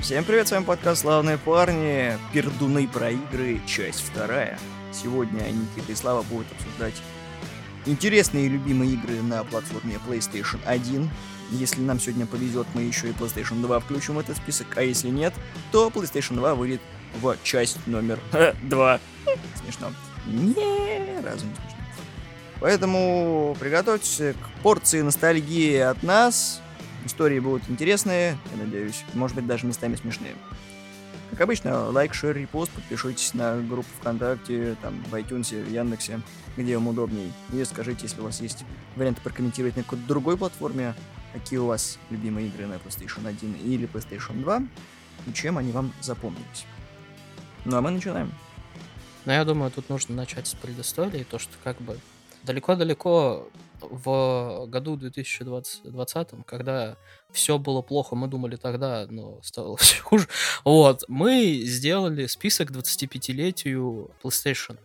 Всем привет, с вами подкаст «Славные парни», пердуны про игры, часть вторая. Сегодня Никита и Слава будут обсуждать интересные и любимые игры на платформе PlayStation 1. Если нам сегодня повезет, мы еще и PlayStation 2 включим в этот список, а если нет, то PlayStation 2 выйдет в часть номер 2. Смешно. Не, разу не смешно. Поэтому приготовьтесь к порции ностальгии от нас. Истории будут интересные, я надеюсь. Может быть, даже местами смешные. Как обычно, лайк, шер, репост, подпишитесь на группу ВКонтакте, там, в iTunes, в Яндексе, где вам удобней. И скажите, если у вас есть варианты прокомментировать на какой-то другой платформе, какие у вас любимые игры на PlayStation 1 или PlayStation 2, и чем они вам запомнились. Ну а мы начинаем. Но я думаю, тут нужно начать с предыстории, то, что как бы далеко-далеко в году 2020, когда все было плохо, мы думали тогда, но стало все хуже. Вот, мы сделали список 25-летию PlayStation.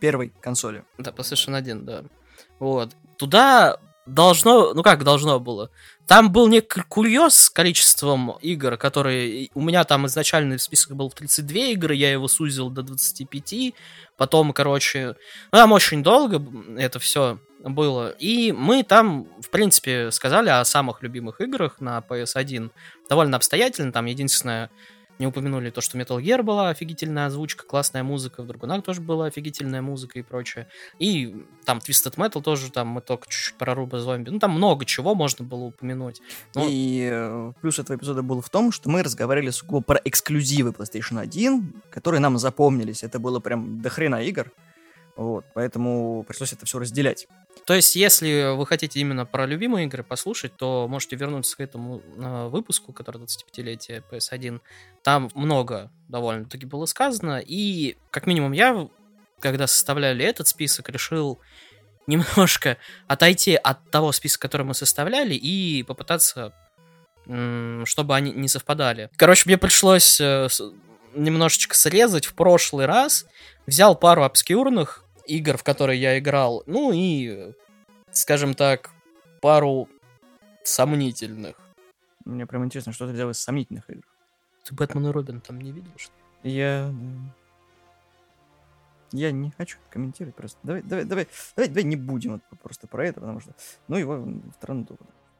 Первой консоли. Да, PlayStation 1, да. Вот. Туда должно, ну как должно было? Там был некий курьез с количеством игр, которые... У меня там изначальный список был в 32 игры, я его сузил до 25. Потом, короче... Ну, там очень долго это все было. И мы там, в принципе, сказали о самых любимых играх на PS1 довольно обстоятельно. Там единственное, не упомянули то, что Metal Gear была офигительная озвучка, классная музыка, в Драгунах тоже была офигительная музыка и прочее. И там Twisted Metal тоже, там мы только чуть-чуть про Руба зомби. Ну, там много чего можно было упомянуть. Но... И э, плюс этого эпизода был в том, что мы разговаривали сугубо про эксклюзивы PlayStation 1, которые нам запомнились. Это было прям до хрена игр. Вот, поэтому пришлось это все разделять. То есть, если вы хотите именно про любимые игры послушать, то можете вернуться к этому э, выпуску, который 25-летие PS1. Там много довольно-таки было сказано. И, как минимум, я, когда составляли этот список, решил немножко отойти от того списка, который мы составляли, и попытаться, чтобы они не совпадали. Короче, мне пришлось э, немножечко срезать в прошлый раз. Взял пару обскюрных игр, в которые я играл, ну и, скажем так, пару сомнительных. Мне прям интересно, что ты взял из сомнительных игр. Ты Бэтмен и Робин там не видел, что Я... Я не хочу комментировать просто. Давай, давай, давай, давай, давай не будем вот просто про это, потому что... Ну, его в страну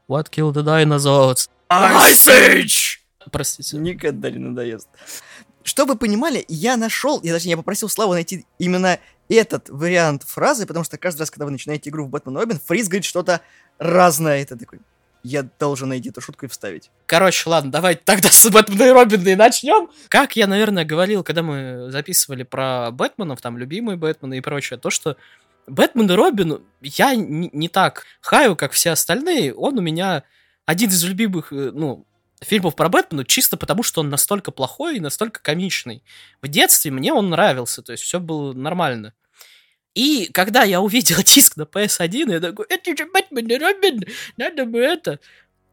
What killed the dinosaurs? Ice Age! Простите. Никогда не надоест. Чтобы вы понимали, я нашел, я даже я попросил Славу найти именно этот вариант фразы, потому что каждый раз, когда вы начинаете игру в Бэтмен Робин, Фриз говорит что-то разное. Это такой, я должен найти эту шутку и вставить. Короче, ладно, давайте тогда с Бэтмена и Робина и начнем. Как я, наверное, говорил, когда мы записывали про Бэтменов, там, любимые Бэтмены и прочее, то, что Бэтмен и Робин я не, не так хаю, как все остальные. Он у меня один из любимых, э, ну, фильмов про Бэтмена чисто потому, что он настолько плохой и настолько комичный. В детстве мне он нравился, то есть все было нормально. И когда я увидел диск на PS1, я такой, это же Бэтмен и Робин, надо бы это.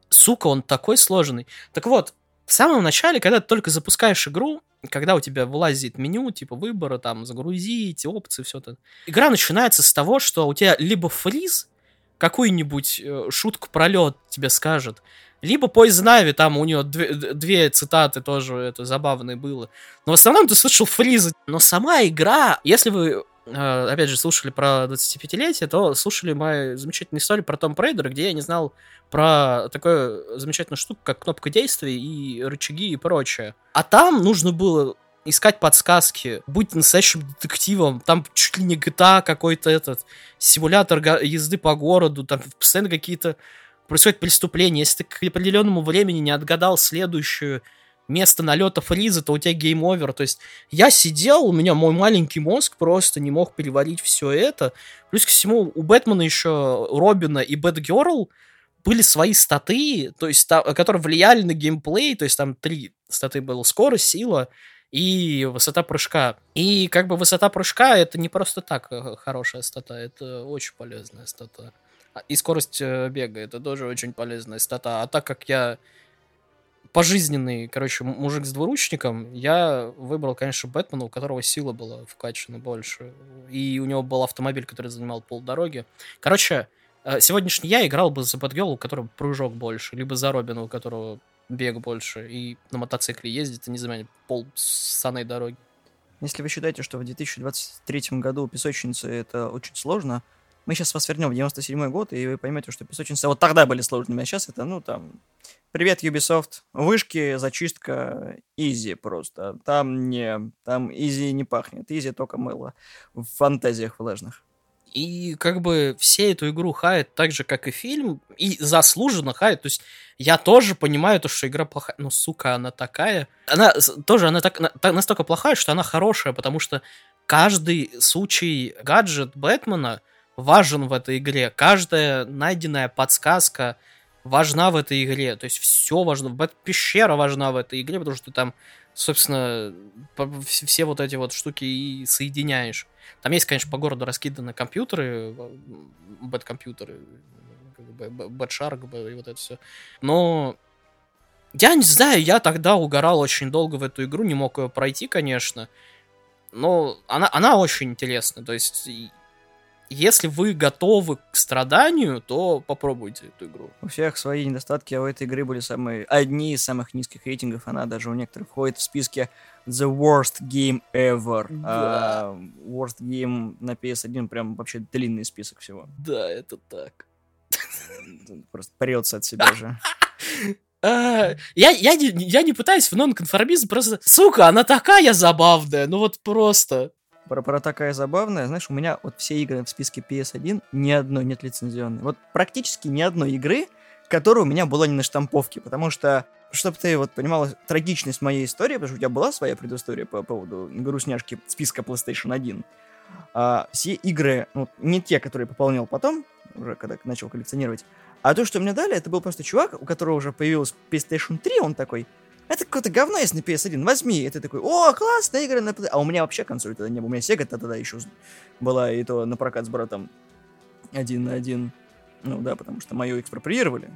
Сука, он такой сложный. Так вот, в самом начале, когда ты только запускаешь игру, когда у тебя вылазит меню, типа выбора, там, загрузить, опции, все это. Игра начинается с того, что у тебя либо фриз, какую-нибудь э, шутку пролет тебе скажет, либо Poison Ivy, там у нее две, две цитаты тоже это забавное было. Но в основном ты слышал фризы. Но сама игра, если вы э, опять же, слушали про 25-летие, то слушали мою замечательную историю про Том Рейдера, где я не знал про такую замечательную штуку, как кнопка действия и рычаги и прочее. А там нужно было искать подсказки, быть настоящим детективом, там чуть ли не GTA какой-то этот, симулятор езды по городу, там постоянно какие-то происходит преступление, если ты к определенному времени не отгадал следующее место налета Фриза, то у тебя game over. То есть я сидел, у меня мой маленький мозг просто не мог переварить все это. Плюс ко всему, у Бэтмена еще Робина и Бэтгерл были свои статы, то есть, та, которые влияли на геймплей, то есть там три статы было, скорость, сила и высота прыжка. И как бы высота прыжка это не просто так э, хорошая стата, это очень полезная стата. А, и скорость э, бега, это тоже очень полезная стата. А так как я пожизненный, короче, мужик с двуручником, я выбрал, конечно, Бэтмена, у которого сила была вкачана больше. И у него был автомобиль, который занимал полдороги. Короче, э, сегодняшний я играл бы за Бэтгелл, у которого прыжок больше, либо за Робина, у которого бег больше, и на мотоцикле ездит, и не знаю, пол саной дороги. Если вы считаете, что в 2023 году песочницы это очень сложно, мы сейчас вас вернем в 97 год, и вы поймете, что песочницы вот тогда были сложными, а сейчас это, ну, там, привет, Ubisoft, вышки, зачистка, easy просто. Там не, там easy не пахнет, easy только мыло в фантазиях влажных. И как бы все эту игру хают так же, как и фильм, и заслуженно хают. То есть я тоже понимаю то, что игра плохая. Но, сука, она такая. Она тоже, она так, настолько плохая, что она хорошая, потому что каждый случай гаджет Бэтмена важен в этой игре. Каждая найденная подсказка важна в этой игре. То есть все важно. Пещера важна в этой игре, потому что там, собственно, все вот эти вот штуки и соединяешь. Там есть, конечно, по городу раскиданы компьютеры, бэт-компьютеры, бэт-шарк и вот это все. Но я не знаю, я тогда угорал очень долго в эту игру, не мог ее пройти, конечно. Но она, она очень интересна. То есть если вы готовы к страданию, то попробуйте эту игру. У всех свои недостатки, а у этой игры были самые одни из самых низких рейтингов. Она даже у некоторых входит в списке The Worst Game Ever. Да. А, worst Game на PS1 прям вообще длинный список всего. Да, это так. Просто прется от себя же. А, я, я, не, я не пытаюсь в нонконформизм, просто, сука, она такая забавная, ну вот просто. Про, про такая забавная, знаешь, у меня вот все игры в списке PS1, ни одной нет лицензионной. Вот практически ни одной игры, которая у меня была не на штамповке, потому что, чтобы ты вот понимала трагичность моей истории, потому что у тебя была своя предыстория по поводу грустняшки списка PlayStation 1, а, все игры, ну, не те, которые пополнял потом, уже когда начал коллекционировать, а то, что мне дали, это был просто чувак, у которого уже появилась PlayStation 3, он такой, это какое-то говно есть на PS1, возьми. И ты такой, о, классная игра на PS1. А у меня вообще консоль тогда не было. У меня Sega тогда еще была, и то на прокат с братом один на один. Ну да, потому что мою экспроприировали.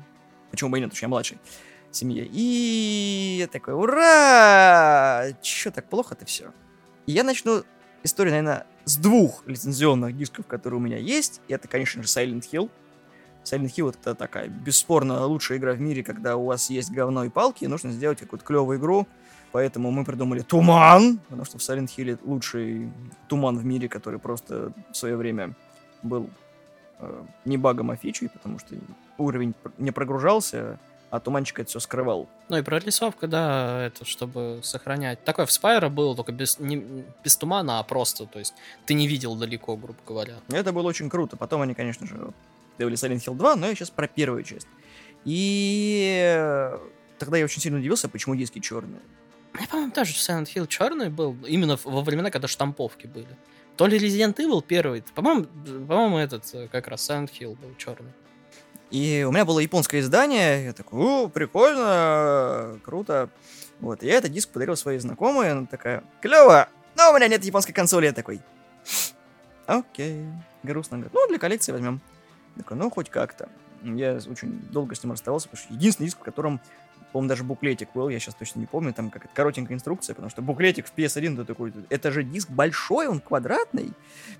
Почему бы и нет, потому что я младший семье. И я такой, ура! Че так плохо-то все? И я начну историю, наверное, с двух лицензионных дисков, которые у меня есть. И это, конечно же, Silent Hill. Silent Hill это такая бесспорно лучшая игра в мире, когда у вас есть говно и палки, и нужно сделать какую-то клевую игру. Поэтому мы придумали Туман, потому что в Silent Hill лучший туман в мире, который просто в свое время был э, не багом, а фичей, потому что уровень не прогружался, а туманчик это все скрывал. Ну и прорисовка, да, это чтобы сохранять. Такое в Spyro было, только без, не, без тумана, а просто, то есть ты не видел далеко, грубо говоря. Это было очень круто. Потом они, конечно же, делали Silent Hill 2, но я сейчас про первую часть. И тогда я очень сильно удивился, почему диски черные. Я, по-моему, тоже Silent Hill черный был, именно во времена, когда штамповки были. То ли Resident Evil первый, по-моему, по-моему, этот э, как раз Silent Hill был черный. И у меня было японское издание, я такой, о, прикольно, круто. Вот, и я этот диск подарил своей знакомой, она такая, клево, но у меня нет японской консоли, я такой, окей, грустно. Ну, для коллекции возьмем. Такой, ну, хоть как-то. Я очень долго с ним расставался, потому что единственный диск, в котором, по-моему, даже буклетик был, я сейчас точно не помню, там какая-то коротенькая инструкция, потому что буклетик в PS1 это такой, это же диск большой, он квадратный,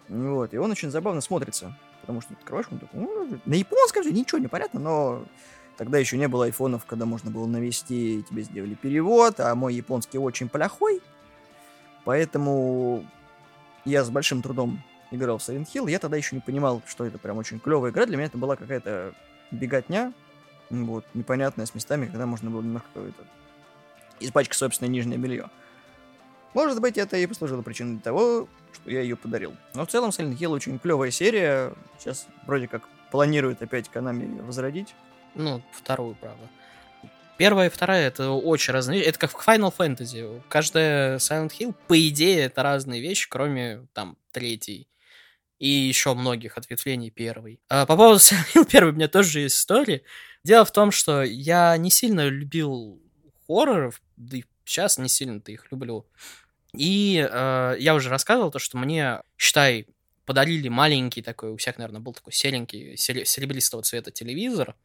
вот, и он очень забавно смотрится, потому что открываешь, он такой, ну, на японском же ничего не понятно, но тогда еще не было айфонов, когда можно было навести, и тебе сделали перевод, а мой японский очень плохой, поэтому я с большим трудом играл в Silent Hill, я тогда еще не понимал, что это прям очень клевая игра. Для меня это была какая-то беготня, вот, непонятная с местами, когда можно было немножко это, испачкать собственное нижнее белье. Может быть, это и послужило причиной того, что я ее подарил. Но в целом Silent Hill очень клевая серия. Сейчас вроде как планируют опять ее возродить. Ну, вторую, правда. Первая и вторая это очень разные. Это как в Final Fantasy. Каждая Silent Hill, по идее, это разные вещи, кроме там третьей и еще многих ответвлений первой. А по поводу Silent первый у меня тоже есть история. Дело в том, что я не сильно любил хорроров, да и сейчас не сильно-то их люблю. И э, я уже рассказывал то, что мне, считай, подарили маленький такой, у всех, наверное, был такой серенький, серебристого цвета телевизор,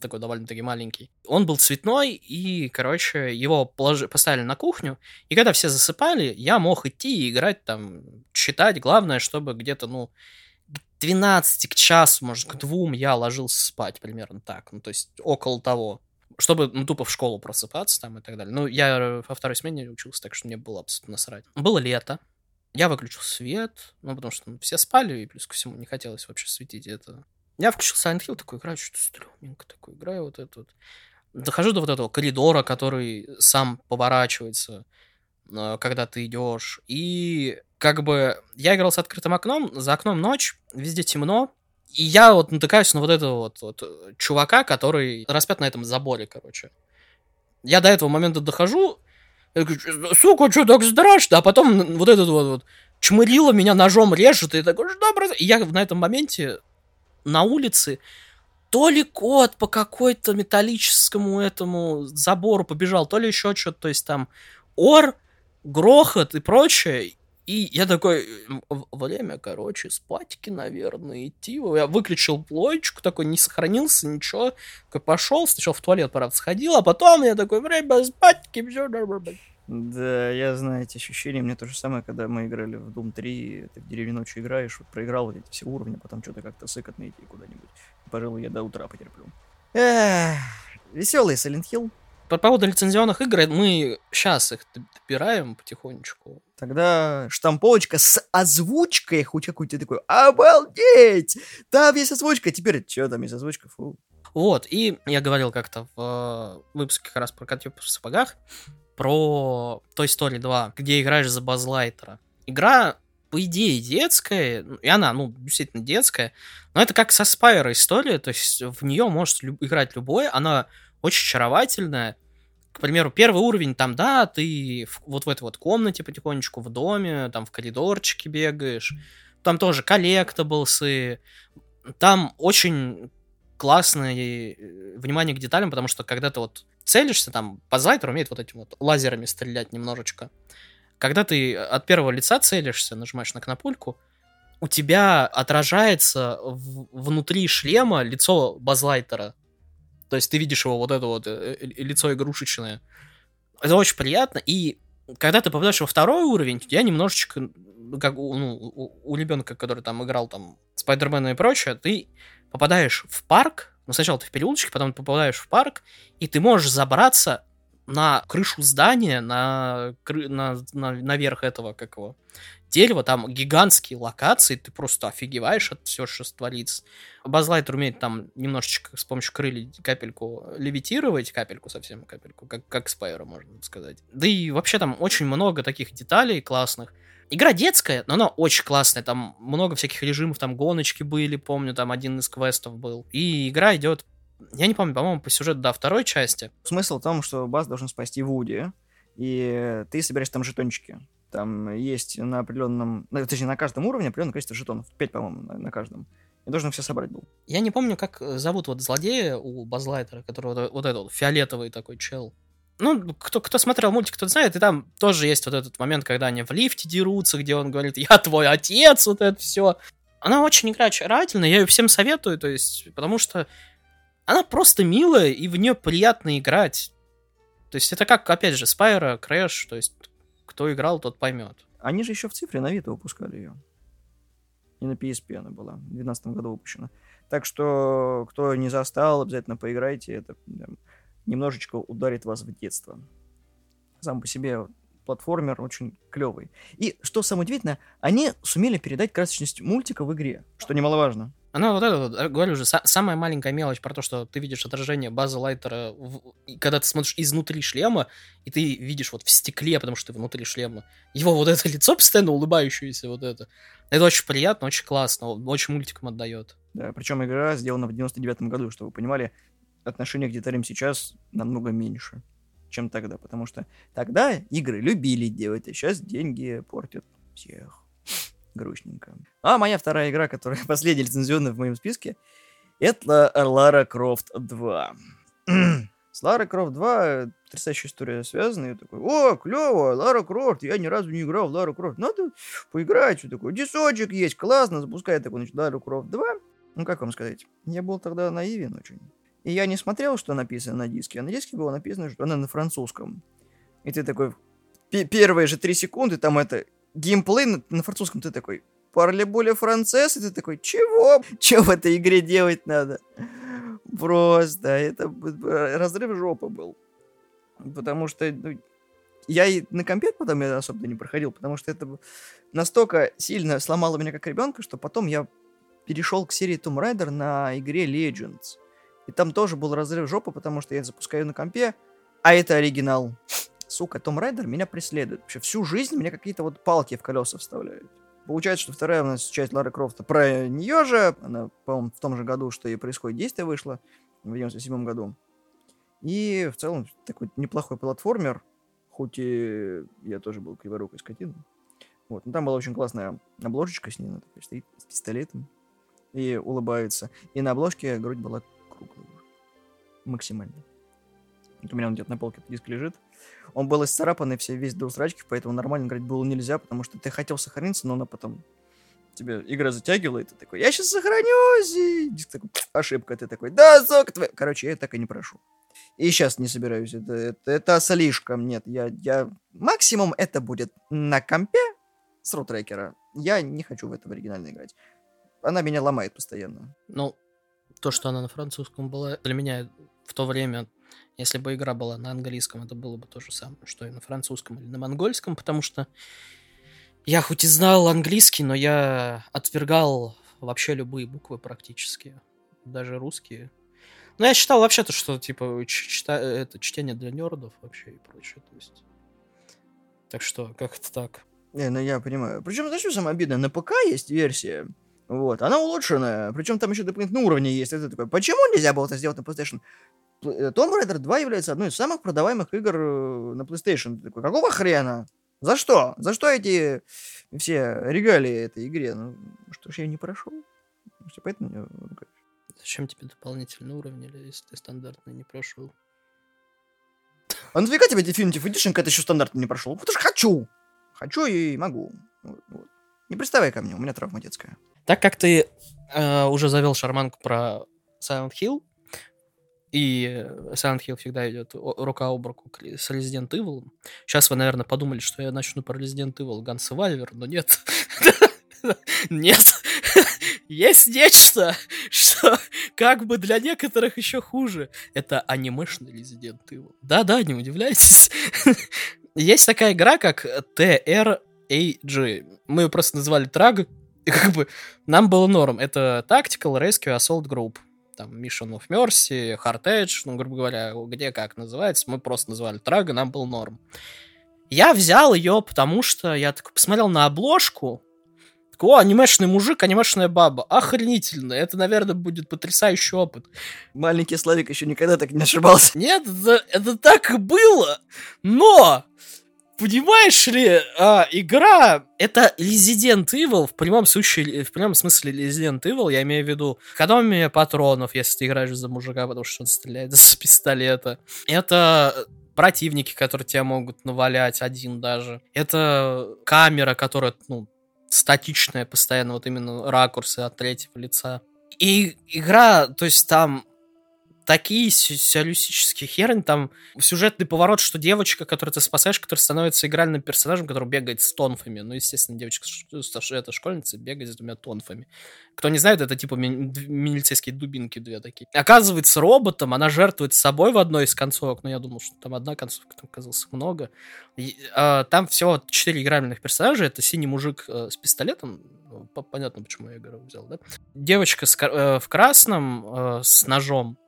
такой довольно-таки маленький. Он был цветной, и, короче, его положи, поставили на кухню, и когда все засыпали, я мог идти и играть там, читать, главное, чтобы где-то, ну, 12 к часу, может, к двум я ложился спать примерно так. Ну, то есть около того. Чтобы, ну, тупо в школу просыпаться там и так далее. Ну, я во второй смене учился, так что мне было абсолютно насрать. Было лето. Я выключил свет, ну, потому что ну, все спали, и плюс ко всему не хотелось вообще светить это. Я включил Silent Hill, такой играю, что-то стрёмненько такой играю, вот это вот. Дохожу до вот этого коридора, который сам поворачивается, э, когда ты идешь. И как бы я играл с открытым окном, за окном ночь, везде темно, и я вот натыкаюсь на вот этого вот, вот чувака, который распят на этом заборе, короче. Я до этого момента дохожу, говорю, сука, что так страшно? А потом вот этот вот, вот чмырила меня ножом режет, и такой, что? И я на этом моменте на улице то ли кот по какой-то металлическому этому забору побежал, то ли еще что-то, то есть там ор, грохот и прочее. И я такой, время, короче, спатики, наверное, идти. Я выключил плойчку, такой не сохранился, ничего. Такой пошел, сначала в туалет, правда, сходил, а потом я такой, время, спатики, все. Да, я знаю эти ощущения. Мне то же самое, когда мы играли в Doom 3, ты в деревне ночью играешь, вот проиграл вот эти все уровни, потом что-то как-то сыкотно идти куда-нибудь. Пожалуй, я до утра потерплю. Эх, веселый Silent Hill. По поводу лицензионных игр, мы сейчас их добираем потихонечку. Тогда штамповочка с озвучкой, хоть какой-то такой, обалдеть! Там есть озвучка, теперь что там есть озвучка? Фу. Вот, и я говорил как-то в э, выпуске как раз про котьё в сапогах, про Toy Story 2, где играешь за Базлайтера. Игра, по идее, детская, и она, ну, действительно детская, но это как со Спайра история, то есть в нее может люб- играть любой, она очень очаровательная. К примеру, первый уровень, там, да, ты в, вот в этой вот комнате потихонечку, в доме, там в коридорчике бегаешь, там тоже коллектаблсы, там очень классное э, внимание к деталям, потому что когда ты вот целишься, там, Базлайтер умеет вот этим вот лазерами стрелять немножечко. Когда ты от первого лица целишься, нажимаешь на кнопульку, у тебя отражается в, внутри шлема лицо Базлайтера. То есть ты видишь его вот это вот э, э, лицо игрушечное. Это очень приятно. И когда ты попадаешь во второй уровень, я немножечко, как у, ну, у, у ребенка, который там играл там Спайдермена и прочее, ты попадаешь в парк, ну, сначала ты в переулочке, потом ты попадаешь в парк, и ты можешь забраться на крышу здания, на, на, на, наверх этого, как его, дерева, там гигантские локации, ты просто офигеваешь от всего, что творится. Базлайтер умеет там немножечко с помощью крыльев капельку левитировать, капельку совсем, капельку, как, как Спайра, можно сказать. Да и вообще там очень много таких деталей классных. Игра детская, но она очень классная. Там много всяких режимов, там гоночки были, помню, там один из квестов был. И игра идет, я не помню, по-моему, по сюжету до второй части. Смысл в том, что Бас должен спасти Вуди, и ты собираешь там жетончики. Там есть на определенном, точнее, на каждом уровне определенное количество жетонов. Пять, по-моему, на, на каждом. И должен все собрать был. Я не помню, как зовут вот злодея у Базлайтера, который вот, вот этот вот фиолетовый такой чел ну, кто, кто смотрел мультик, тот знает, и там тоже есть вот этот момент, когда они в лифте дерутся, где он говорит, я твой отец, вот это все. Она очень игра очаровательная, я ее всем советую, то есть, потому что она просто милая, и в нее приятно играть. То есть это как, опять же, Spyro, Crash, то есть кто играл, тот поймет. Они же еще в цифре на Vita выпускали ее. И на PSP она была, в 2012 году выпущена. Так что, кто не застал, обязательно поиграйте. Это немножечко ударит вас в детство. Сам по себе платформер очень клевый. И что самое удивительное, они сумели передать красочность мультика в игре, что немаловажно. Она вот это, вот, говорю же, самая маленькая мелочь про то, что ты видишь отражение базы лайтера, в, когда ты смотришь изнутри шлема, и ты видишь вот в стекле, потому что ты внутри шлема, его вот это лицо постоянно улыбающееся, вот это. Это очень приятно, очень классно, очень мультиком отдает. Да, причем игра сделана в 99-м году, чтобы вы понимали, отношение к деталям сейчас намного меньше, чем тогда, потому что тогда игры любили делать, а сейчас деньги портят всех. Грустненько. А моя вторая игра, которая последняя лицензионная в моем списке, это Лара Крофт 2. С Лара Крофт 2 потрясающая история связана. Я такой, о, клево, Лара Крофт, я ни разу не играл в Лара Крофт. Надо поиграть, что такое. Дисочек есть, классно, запускай такой, значит, Лара Крофт 2. Ну, как вам сказать, я был тогда наивен очень. И я не смотрел, что написано на диске, а на диске было написано, что она на французском. И ты такой, первые же три секунды, там это, геймплей на, на французском, ты такой, Парлебуля францесс, и ты такой, чего? Че в этой игре делать надо? Просто, это разрыв жопы был. Потому что ну, я и на компе потом я особо не проходил, потому что это настолько сильно сломало меня как ребенка, что потом я перешел к серии Tomb Raider на игре Legends. И там тоже был разрыв жопы, потому что я запускаю на компе, а это оригинал. Сука, Том Райдер меня преследует. Вообще всю жизнь мне какие-то вот палки в колеса вставляют. Получается, что вторая у нас часть Лары Крофта про нее же. Она, по-моему, в том же году, что и происходит действие вышло. В 97 году. И в целом такой неплохой платформер. Хоть и я тоже был криворукой скотиной. Вот. Но там была очень классная обложечка с ней. Она такая стоит с пистолетом и улыбается. И на обложке грудь была круглая. Максимально. У меня он где-то на полке диск лежит. Он был исцарапанный все весь до усрачки, поэтому нормально играть было нельзя, потому что ты хотел сохраниться, но она потом тебе игра затягивала, и ты такой, я сейчас сохранюсь, и диск такой, ошибка, ты такой, да, сука твоя. Короче, я так и не прошу. И сейчас не собираюсь, это, это, это слишком, нет, я, я... Максимум это будет на компе с рутрекера. Я не хочу в это в оригинально играть. Она меня ломает постоянно. Ну, то, что она на французском была, для меня в то время, если бы игра была на английском, это было бы то же самое, что и на французском или на монгольском, потому что я хоть и знал английский, но я отвергал вообще любые буквы практически, даже русские. Но я считал вообще-то, что типа чита... это чтение для нердов вообще и прочее. То есть... Так что, как это так? Не, ну я понимаю. Причем, знаешь, что самое обидное? На ПК есть версия, вот, она улучшенная, причем там еще дополнительные уровни есть. Это такой, почему нельзя было это сделать на PlayStation? Э, Tomb Raider 2 является одной из самых продаваемых игр э, на PlayStation. Ты такой, какого хрена? За что? За что эти все регалии этой игре? Ну, что ж я не прошел? Все поэтому меня Зачем тебе дополнительные уровни, если ты стандартный не прошел? А нафига тебе Definitive Edition, когда ты еще стандартный не прошел? Потому что хочу! Хочу и могу. Вот, вот. Не приставай ко мне, у меня травма детская. Так как ты э, уже завел шарманку про Silent Hill, и Silent Hill всегда идет рука об руку с Resident Evil. Сейчас вы, наверное, подумали, что я начну про Resident Evil Gun Survivor, но нет. Нет. Есть нечто, что как бы для некоторых еще хуже. Это анимешный Resident Evil. Да-да, не удивляйтесь. Есть такая игра, как TRAG. Мы ее просто назвали Траг, и как бы нам было норм. Это Tactical Rescue Assault Group. Там Mission of Mercy, Hard Edge, ну, грубо говоря, где как называется. Мы просто называли Трага, нам был норм. Я взял ее, потому что я такой посмотрел на обложку, такой, о, анимешный мужик, анимешная баба. Охренительно. Это, наверное, будет потрясающий опыт. Маленький Славик еще никогда так не ошибался. Нет, это, это так и было. Но Понимаешь ли, а, игра это Resident Evil в прямом случае, в прямом смысле Resident Evil, я имею в виду экономия патронов, если ты играешь за мужика, потому что он стреляет из пистолета. Это противники, которые тебя могут навалять, один даже. Это камера, которая, ну, статичная постоянно, вот именно ракурсы от третьего лица. И игра, то есть там такие сюрреалистические херни, там сюжетный поворот, что девочка, которую ты спасаешь, которая становится игральным персонажем, который бегает с тонфами. Ну, естественно, девочка, это школьница, бегает с двумя тонфами. Кто не знает, это типа ми- милицейские дубинки две такие. Оказывается, роботом она жертвует собой в одной из концовок, но я думал, что там одна концовка, там оказалось много. И, а, там всего четыре игральных персонажа. Это синий мужик э, с пистолетом, ну, понятно, почему я игру взял, да? Девочка с, э, в красном э, с ножом,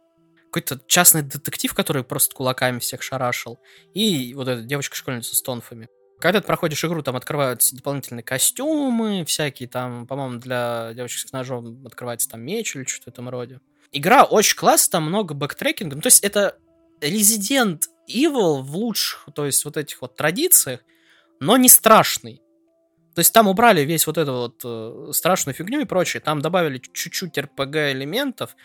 какой-то частный детектив, который просто кулаками всех шарашил, и вот эта девочка-школьница с тонфами. Когда ты проходишь игру, там открываются дополнительные костюмы, всякие там, по-моему, для девочек с ножом открывается там меч или что-то в этом роде. Игра очень классная, там много бэктрекинга. Ну, то есть это Resident Evil в лучших, то есть вот этих вот традициях, но не страшный. То есть там убрали весь вот эту вот э, страшную фигню и прочее. Там добавили чуть-чуть RPG элементов,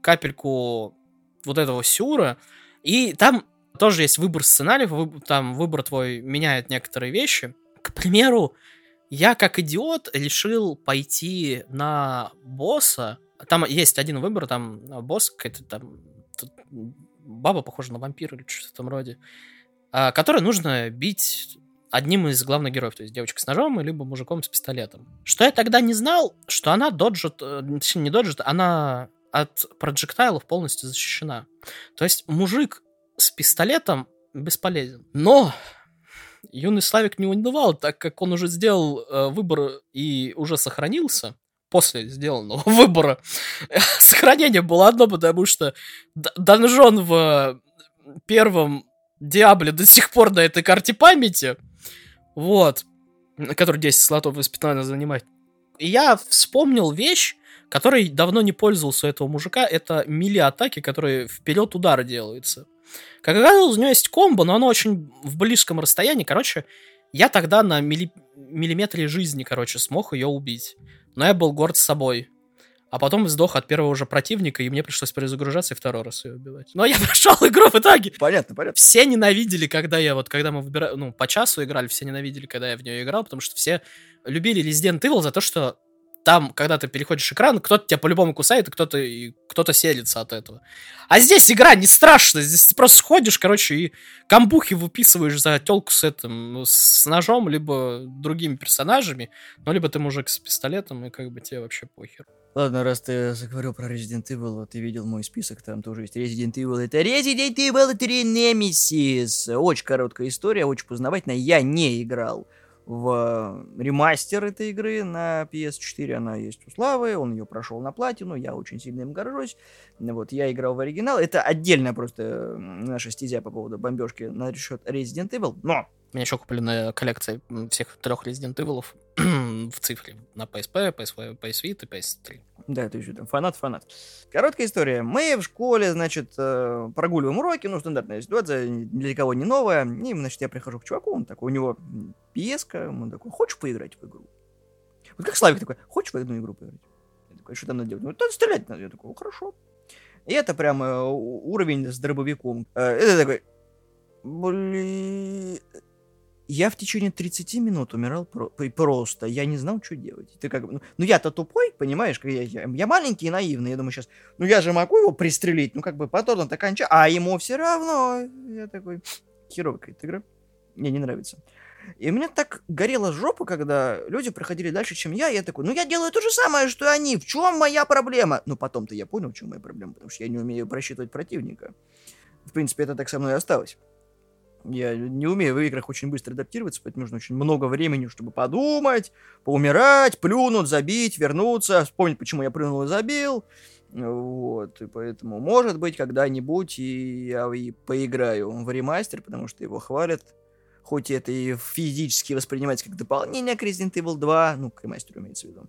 капельку вот этого сюра. И там тоже есть выбор сценариев, там выбор твой меняет некоторые вещи. К примеру, я как идиот решил пойти на босса. Там есть один выбор, там босс какой-то там баба похожа на вампира или что-то в этом роде, а, который нужно бить одним из главных героев, то есть девочка с ножом, либо мужиком с пистолетом. Что я тогда не знал, что она доджит, э, точнее не доджит, она от проджектайлов полностью защищена. То есть мужик с пистолетом бесполезен. Но юный Славик не унывал, так как он уже сделал э, выбор и уже сохранился после сделанного выбора. Сохранение было одно, потому что донжон в первом Диабле до сих пор на этой карте памяти, вот, который 10 слотов из 15 занимает. И я вспомнил вещь, которой давно не пользовался у этого мужика, это мили атаки, которые вперед удары делаются. Как оказалось, у него есть комбо, но оно очень в близком расстоянии. Короче, я тогда на милли... миллиметре жизни, короче, смог ее убить. Но я был горд собой. А потом сдох от первого уже противника, и мне пришлось перезагружаться и второй раз ее убивать. Но я прошел игру в итоге. Понятно, понятно. Все ненавидели, когда я вот, когда мы выбирали, ну, по часу играли, все ненавидели, когда я в нее играл, потому что все любили Resident Evil за то, что там, когда ты переходишь экран, кто-то тебя по-любому кусает, и кто-то кто селится от этого. А здесь игра не страшная, здесь ты просто ходишь, короче, и камбухи выписываешь за телку с этим, с ножом, либо другими персонажами, ну, либо ты мужик с пистолетом, и как бы тебе вообще похер. Ладно, раз ты заговорил про Resident Evil, ты видел мой список, там тоже есть Resident Evil. Это Resident Evil 3 Nemesis. Очень короткая история, очень познавательная. Я не играл в ремастер этой игры на PS4. Она есть у Славы, он ее прошел на платину, я очень сильно им горжусь. Вот, я играл в оригинал. Это отдельная просто наша стезя по поводу бомбежки на счет Resident Evil, но... Меня еще купили коллекция всех трех Resident Evil в цифре на PSP, PS, PS Vita и PS3. Да, ты еще там фанат-фанат. Короткая история. Мы в школе, значит, э, прогуливаем уроки, ну, стандартная ситуация, для кого не новая. И, значит, я прихожу к чуваку, он такой, у него пьеска, он такой, хочешь поиграть в игру? Вот как Славик такой, хочешь в одну игру поиграть? Я такой, что там надо делать? Ну, надо стрелять надо. Я такой, хорошо. И это прям э, уровень с дробовиком. Э, это такой, блин, я в течение 30 минут умирал про- просто. Я не знал, что делать. Ты как ну, ну я-то тупой, понимаешь? Я, я, я маленький и наивный. Я думаю, сейчас, ну я же могу его пристрелить. Ну как бы потом он-то конча, а ему все равно. Я такой, херовая какая-то игра. Мне не нравится. И у меня так горела жопа, когда люди проходили дальше, чем я. Я такой, ну я делаю то же самое, что и они. В чем моя проблема? Ну потом-то я понял, в чем моя проблема, потому что я не умею просчитывать противника. В принципе, это так со мной и осталось. Я не умею в играх очень быстро адаптироваться, поэтому нужно очень много времени, чтобы подумать, поумирать, плюнуть, забить, вернуться, вспомнить, почему я плюнул и забил. Вот, и поэтому, может быть, когда-нибудь и я и поиграю в ремастер, потому что его хвалят. Хоть это и физически воспринимается как дополнение к Resident Evil 2, ну, к ремастеру имеется в виду.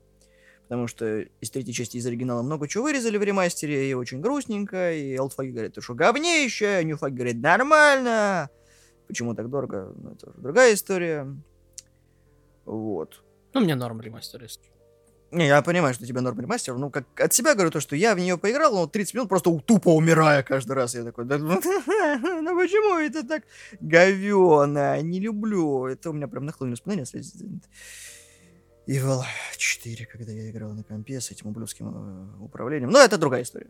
Потому что из третьей части из оригинала много чего вырезали в ремастере, и очень грустненько, и Олдфаги говорят, что говнище, Ньюфаги говорит, нормально. Почему так дорого? Ну, это уже другая история. Вот. Ну, мне норм ремастер есть. Не, я понимаю, что тебе норм ремастер. Ну, как от себя говорю то, что я в нее поиграл, но 30 минут просто тупо умирая каждый раз. Я такой, да, ну почему это так говёно? Не люблю. Это у меня прям нахлынули воспоминания с Resident Evil 4, когда я играл на компе с этим ублюдским э, управлением. Но это другая история.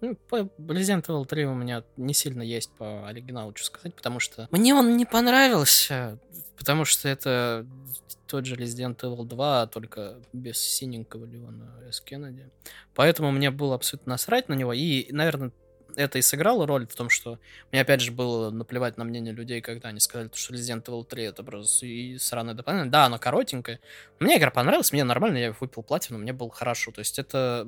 Ну, Resident Evil 3 у меня не сильно есть по оригиналу, что сказать, потому что мне он не понравился, потому что это тот же Resident Evil 2, только без синенького Леона С. Кеннеди. Поэтому мне было абсолютно насрать на него, и, наверное, это и сыграло роль в том, что мне опять же было наплевать на мнение людей, когда они сказали, что Resident Evil 3 это просто и сраное дополнение. Да, оно коротенькое. Мне игра понравилась, мне нормально, я выпил платину, мне было хорошо. То есть это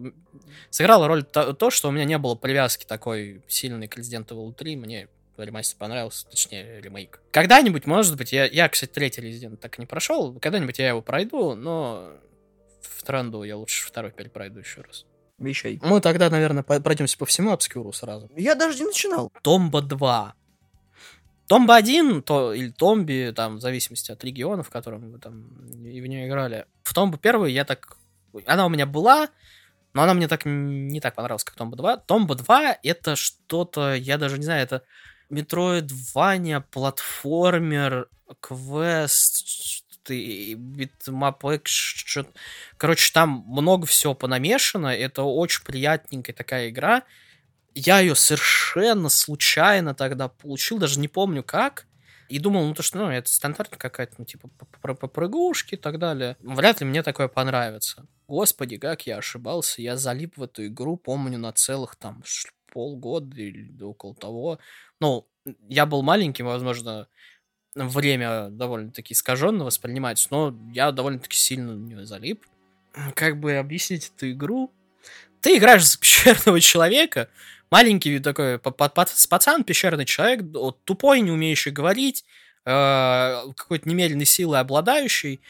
сыграло роль то, то, что у меня не было привязки такой сильной к Resident Evil 3, мне ремастер понравился, точнее, ремейк. Когда-нибудь, может быть, я, я, кстати, третий Resident так и не прошел, когда-нибудь я его пройду, но в тренду я лучше второй перепройду еще раз вещей. Мы тогда, наверное, пройдемся по всему обскюру сразу. Я даже не начинал. Томба 2. Томба 1, то, или Томби, там, в зависимости от региона, в котором вы там и в нее играли. В Томбу 1 я так... Она у меня была, но она мне так не так понравилась, как Томба 2. Томба 2 это что-то, я даже не знаю, это Metroidvania, платформер, квест, и beat 'em up. Короче, там много всего понамешано. Это очень приятненькая такая игра. Я ее совершенно случайно тогда получил, даже не помню как. И думал, ну то, что ну, это стандартная какая-то, ну, типа, попрыгушки и так далее. Вряд ли мне такое понравится. Господи, как я ошибался. Я залип в эту игру, помню, на целых там полгода или около того. Ну, я был маленьким, возможно, время довольно-таки искаженно воспринимается, но я довольно-таки сильно на нее залип. Как бы объяснить эту игру? Ты играешь за пещерного человека, маленький такой пацан, пещерный человек, тупой, не умеющий говорить, э, какой-то немедленной силой обладающий,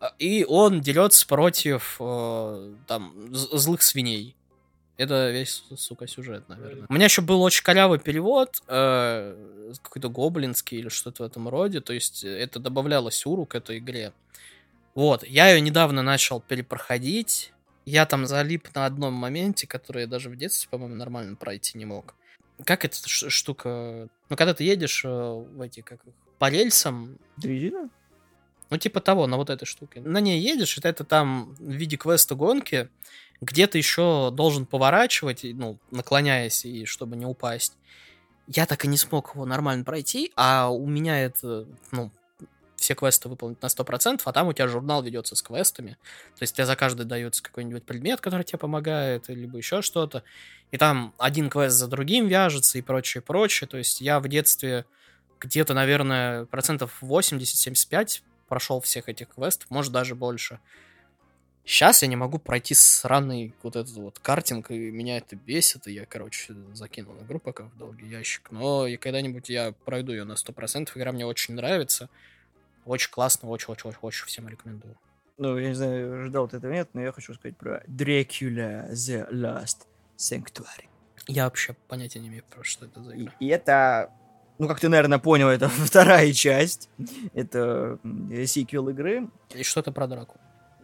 э, и он дерется против э, там злых свиней. Это весь, сука, сюжет, наверное. У меня еще был очень корявый перевод, э, какой-то гоблинский или что-то в этом роде. То есть это добавлялось уру к этой игре. Вот, я ее недавно начал перепроходить. Я там залип на одном моменте, который я даже в детстве, по-моему, нормально пройти не мог. Как эта штука... Ну, когда ты едешь э, в эти, как по рельсам... Дрезина? Ну, типа того, на вот этой штуке. На ней едешь, это, это там в виде квеста гонки, где ты еще должен поворачивать, ну, наклоняясь, и чтобы не упасть. Я так и не смог его нормально пройти, а у меня это, ну, все квесты выполнить на 100%, а там у тебя журнал ведется с квестами. То есть тебе за каждый дается какой-нибудь предмет, который тебе помогает, либо еще что-то. И там один квест за другим вяжется и прочее, прочее. То есть я в детстве где-то, наверное, процентов 80-75 прошел всех этих квестов, может даже больше. Сейчас я не могу пройти сраный вот этот вот картинг, и меня это бесит, и я, короче, закинул игру пока в долгий ящик. Но и когда-нибудь я пройду ее на 100%, игра мне очень нравится. Очень классно, очень-очень-очень всем рекомендую. Ну, я не знаю, ждал ты этого нет, но я хочу сказать про Dracula The Last Sanctuary. Я вообще понятия не имею, про что это за игра. И, и это ну, как ты, наверное, понял, это вторая часть. Это сиквел игры. И что-то про Драку.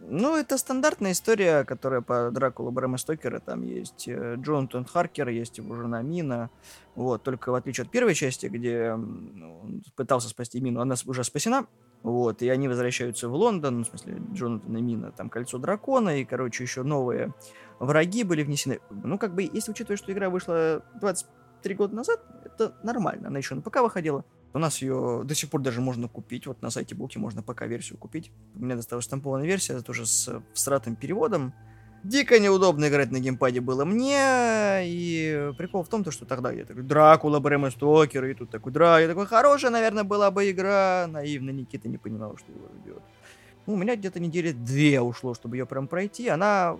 Ну, это стандартная история, которая по Дракулу Брэма Стокера. Там есть э, Джонатан Харкер, есть его жена Мина. Вот, только в отличие от первой части, где ну, он пытался спасти Мину, она уже спасена. Вот, и они возвращаются в Лондон, ну, в смысле, Джонатан и Мина, там Кольцо Дракона, и, короче, еще новые враги были внесены. Ну, как бы, если учитывать, что игра вышла 23 года назад, это нормально. Она еще на ПК выходила. У нас ее до сих пор даже можно купить. Вот на сайте Булки можно пока версию купить. У меня досталась штампованная версия, это тоже с всратым переводом. Дико неудобно играть на геймпаде было мне, и прикол в том, то, что тогда я такой, Дракула, Брэм Стокер, и тут такой, Дра, я такой, хорошая, наверное, была бы игра, наивно Никита не понимал, что его ждет. Ну, у меня где-то недели две ушло, чтобы ее прям пройти, она,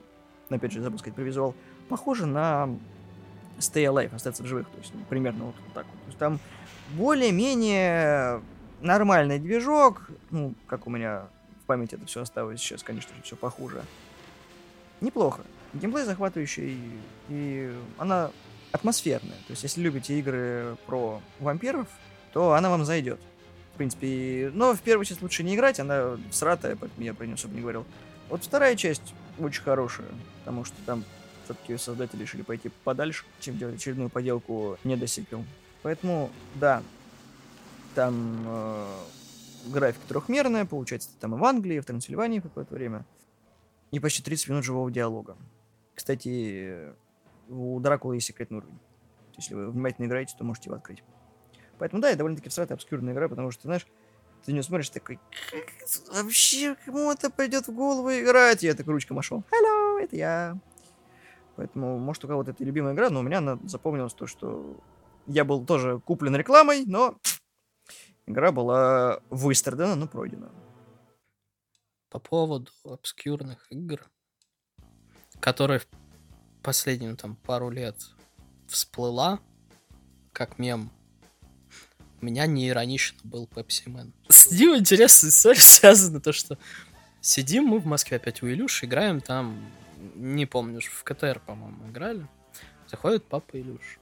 опять же, забыл сказать про визуал, похожа на Stay Alive, остаться в живых, то есть ну, примерно вот так вот. То есть там более-менее нормальный движок, ну, как у меня в памяти это все осталось, сейчас, конечно же, все похуже. Неплохо. Геймплей захватывающий, и она атмосферная. То есть, если любите игры про вампиров, то она вам зайдет. В принципе, но в первую часть лучше не играть, она сратая, поэтому я про нее особо не говорил. Вот вторая часть очень хорошая, потому что там все-таки создатели решили пойти подальше, чем делать очередную поделку не недосиквел. Поэтому, да, там э, графика трехмерная, получается, там и в Англии, и в Трансильвании в какое-то время. И почти 30 минут живого диалога. Кстати, у Дракулы есть секретный уровень. Если вы внимательно играете, то можете его открыть. Поэтому, да, это довольно-таки всратая, обскюрная игра, потому что, знаешь, ты не смотришь такой, вообще, кому это пойдет в голову играть? Я так ручкой машел. Hello, это я. Поэтому, может, у кого-то это любимая игра, но у меня она запомнилась то, что я был тоже куплен рекламой, но игра была выстрадана, но пройдена. По поводу обскюрных игр, которые в последнюю там пару лет всплыла, как мем, у меня не иронично был Pepsi Man. С ним интересная история связана, то что сидим мы в Москве опять у Илюши, играем там, не помню, в КТР, по-моему, играли. Заходит папа Илюш.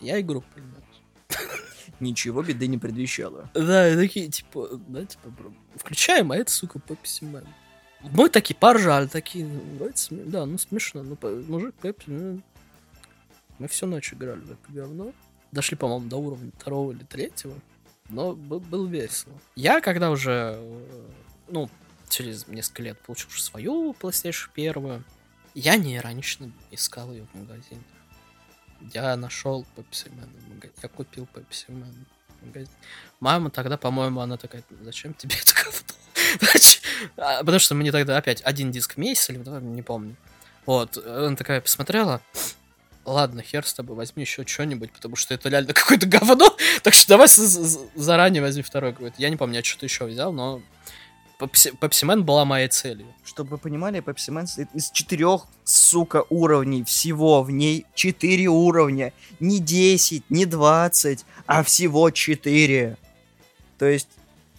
Я игру принес. Ничего беды не предвещало. Да, и такие, типа, да, типа, включаем, а это, сука, Пепси Мэн. Мы такие поржали, такие, ну, да, ну смешно, ну, мужик Пепси, ну, мы всю ночь играли в это говно. Дошли, по-моему, до уровня второго или третьего, но был, был весело. Я, когда уже, э, ну, через несколько лет получил свою PlayStation первую, я не иронично искал ее в магазине. Я нашел Pepsi Man. Я купил Pepsi Man. магазине. Мама тогда, по-моему, она такая, зачем тебе это говно? А, потому что мне тогда опять один диск в месяц, или не помню. Вот, она такая посмотрела, ладно, хер с тобой, возьми еще что-нибудь, потому что это реально какое-то говно, так что давай заранее возьми второй какой-то. Я не помню, я что-то еще взял, но Пепсимен была моей целью. Чтобы вы понимали, Пепсимен состоит из четырех, сука, уровней. Всего в ней четыре уровня. Не 10, не 20, а всего четыре. То есть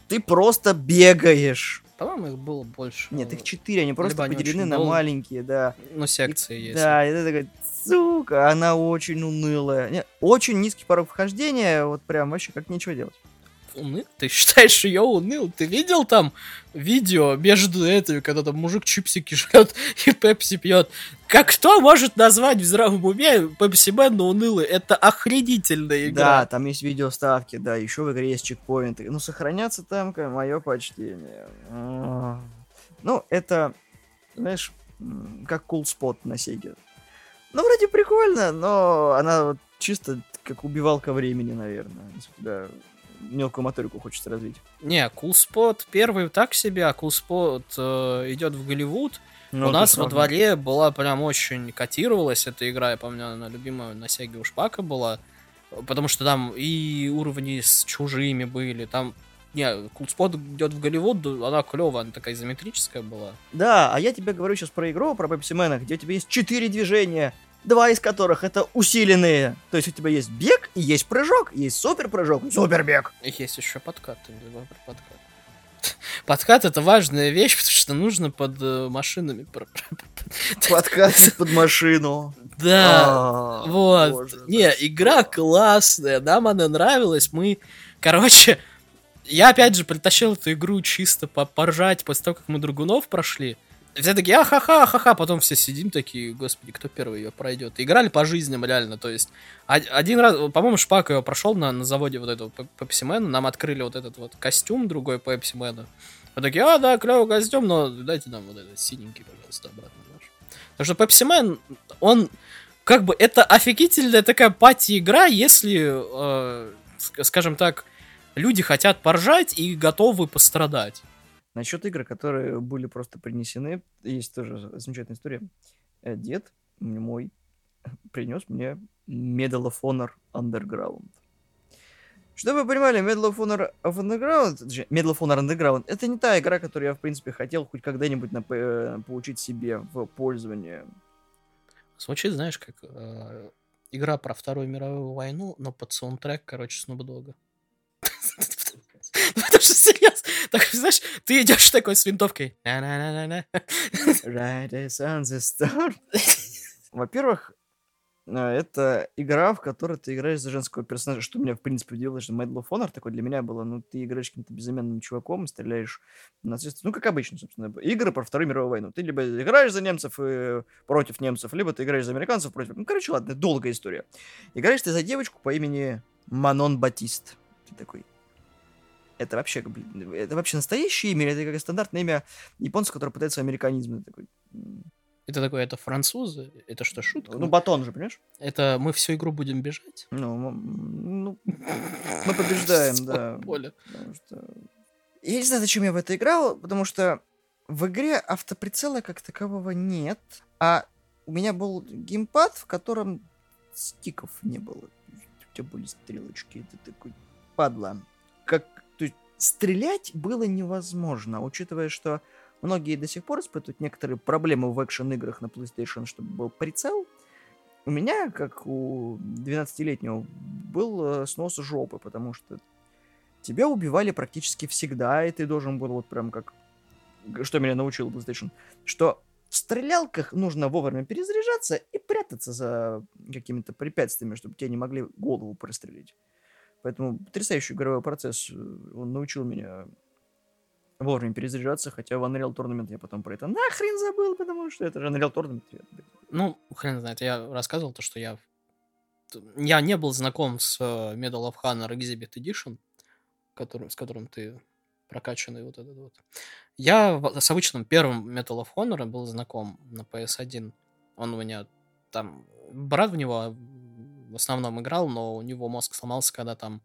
ты просто бегаешь. По-моему, их было больше. Нет, их четыре, они просто Либо поделены они на дол... маленькие, да. Ну, секции и, есть. Да, и ты такой, сука, она очень унылая. Нет, очень низкий порог вхождения, вот прям вообще как ничего делать уныл? Ты считаешь ее уныл? Ты видел там видео между этими, когда там мужик чипсики жрет и пепси пьет? Как кто может назвать в здравом уме Пепси Мэн унылый? Это охренительная игра. Да, там есть видео ставки, да, еще в игре есть чекпоинты. Ну, сохраняться там, мое почтение. Ну, это, знаешь, как cool spot на Сеге. Ну, вроде прикольно, но она вот чисто как убивалка времени, наверное. Если у тебя мелкую моторику хочется развить. Не, Cool Spot первый так себе, а Cool Spot э, идет в Голливуд. Ну, У нас во дворе была прям очень котировалась эта игра, я помню, она любимая на Сеге у Шпака была, потому что там и уровни с чужими были, там не, Cool Spot идет в Голливуд, она клевая, она такая изометрическая была. Да, а я тебе говорю сейчас про игру, про Пепси Мэна, где у тебя есть четыре движения, два из которых это усиленные. То есть у тебя есть бег и есть прыжок, есть супер прыжок, супер бег. Есть еще подкат, ты не про подкат. Подкат это важная вещь, потому что нужно под э, машинами. Подкат под машину. Да, а, вот. Не, игра классная, нам она нравилась. Мы, короче, я опять же притащил эту игру чисто поржать после того, как мы Другунов прошли. Все такие, ахаха, ахаха, потом все сидим такие, господи, кто первый ее пройдет. играли по жизням реально, то есть один раз, по-моему, Шпак ее прошел на, на заводе вот этого Пепсимена, нам открыли вот этот вот костюм другой Пепсимена. Мы такие, а, да, клевый костюм, но дайте нам вот этот синенький, пожалуйста, обратно наш. Потому что Пепсимен, он, как бы, это офигительная такая пати-игра, если, э, скажем так, люди хотят поржать и готовы пострадать. Насчет игр, которые были просто принесены, есть тоже замечательная история. Э, дед мой принес мне Medal of Honor Underground. Чтобы вы понимали, Medal of Honor of Underground, Medal of Honor Underground, это не та игра, которую я, в принципе, хотел хоть когда-нибудь на, э, получить себе в пользование. Звучит, знаешь, как э, игра про Вторую мировую войну, но под саундтрек, короче, Снубдога. Что серьезно, так, знаешь, ты идешь такой с винтовкой. Во-первых, э, это игра, в которой ты играешь за женского персонажа, что меня, в принципе, удивило, что Medal of Honor такой для меня было, ну, ты играешь каким-то безымянным чуваком, стреляешь на ну, как обычно, собственно, игры про Вторую мировую войну. Ты либо играешь за немцев и против немцев, либо ты играешь за американцев против... Ну, короче, ладно, долгая история. Играешь ты за девочку по имени Манон Батист. Ты такой, это вообще, блин, это вообще настоящее имя, или это как стандартное имя японца, который пытается американизм. Такой... Это такое, это французы? Это что, шутка? Ну, батон же, понимаешь? Это мы всю игру будем бежать? Ну, ну мы побеждаем, да. Поле. Что... Я не знаю, зачем я в это играл, потому что в игре автоприцела как такового нет, а у меня был геймпад, в котором стиков не было. У тебя были стрелочки, ты такой, падла. Как стрелять было невозможно, учитывая, что многие до сих пор испытывают некоторые проблемы в экшен-играх на PlayStation, чтобы был прицел. У меня, как у 12-летнего, был э, снос жопы, потому что тебя убивали практически всегда, и ты должен был вот прям как... Что меня научил PlayStation? Что в стрелялках нужно вовремя перезаряжаться и прятаться за какими-то препятствиями, чтобы тебя не могли голову прострелить. Поэтому потрясающий игровой процесс. Э, он научил меня вовремя перезаряжаться, хотя в Unreal Tournament я потом про это нахрен забыл, потому что это же Unreal Tournament. Ну, хрен знает, я рассказывал то, что я я не был знаком с э, Medal of Honor Exhibit Edition, который, с которым ты прокачанный вот этот вот. Я с обычным первым Metal of Honor был знаком на PS1. Он у меня там... Брат в него в основном играл, но у него мозг сломался, когда там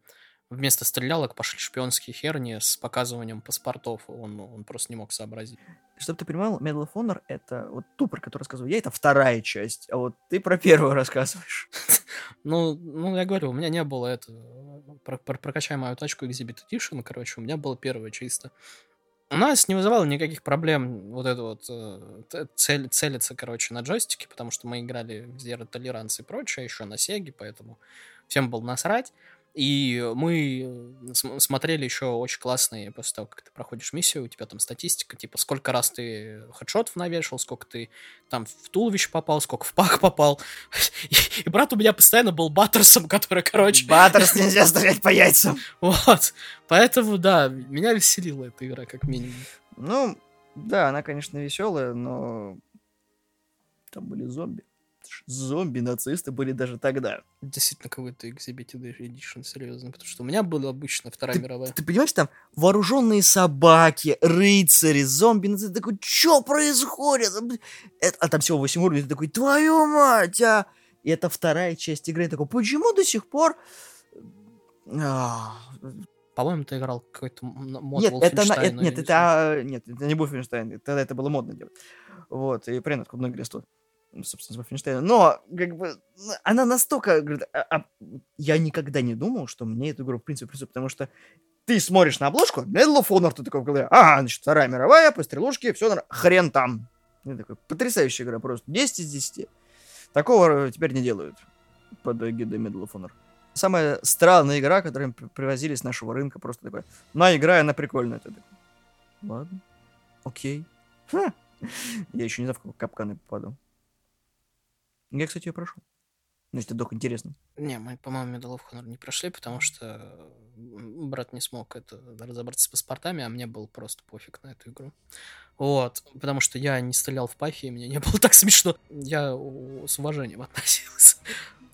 вместо стрелялок пошли шпионские херни с показыванием паспортов. Он, он просто не мог сообразить. Чтобы ты понимал, Medal of Honor — это вот ту, про которую рассказываю я, это вторая часть, а вот ты про первую рассказываешь. Ну, ну я говорю, у меня не было это... Про, про, прокачай мою тачку Exhibit Edition, короче, у меня было первое чисто. У нас не вызывало никаких проблем вот это вот э, цель, целиться, короче, на джойстике, потому что мы играли в Zero Tolerance и прочее, еще на Сеге, поэтому всем было насрать. И мы смотрели еще очень классные, после того, как ты проходишь миссию, у тебя там статистика, типа, сколько раз ты хедшотов навешал, сколько ты там в туловище попал, сколько в пах попал. И, и брат у меня постоянно был Баттерсом, который, короче... Баттерс нельзя стрелять по яйцам. Вот. Поэтому, да, меня веселила эта игра, как минимум. Ну, да, она, конечно, веселая, но там были зомби зомби-нацисты были даже тогда. Действительно, какой-то Exhibited Edition, серьезно. Потому что у меня была обычно Вторая ты, мировая. Ты понимаешь, там вооруженные собаки, рыцари, зомби, нацисты. Такой, что происходит? Это, а там всего 8 уровней. Ты такой, твою мать, а! И это вторая часть игры. Я такой, почему до сих пор... По-моему, ты играл какой-то мод нет, это, это, нет, это, нет, это не Wolfenstein, тогда это было модно делать. Вот, и принят клубной гресту. Ну, собственно, с Wolfenstein. Но, как бы, она настолько... А, а, я никогда не думал, что мне эту игру, в принципе, присутствует, потому что ты смотришь на обложку, Medal of Honor, ты такой в голове, ага, значит, Вторая мировая, по стрелушке, все, хрен там. Я такой, потрясающая игра, просто 10 из 10. Такого теперь не делают под гидой Medal of Honor. Самая странная игра, которую привозили с нашего рынка, просто такой, на, игра, она прикольная. Ты такой, ладно, окей. Ха. Я еще не знаю, в какие капканы попаду. Я, кстати, ее прошел. Значит, это только интересно. Не, мы, по-моему, Medal of Honor не прошли, потому что брат не смог это разобраться с паспортами, а мне было просто пофиг на эту игру. Вот, потому что я не стрелял в пахи, и мне не было так смешно. Я с уважением относился.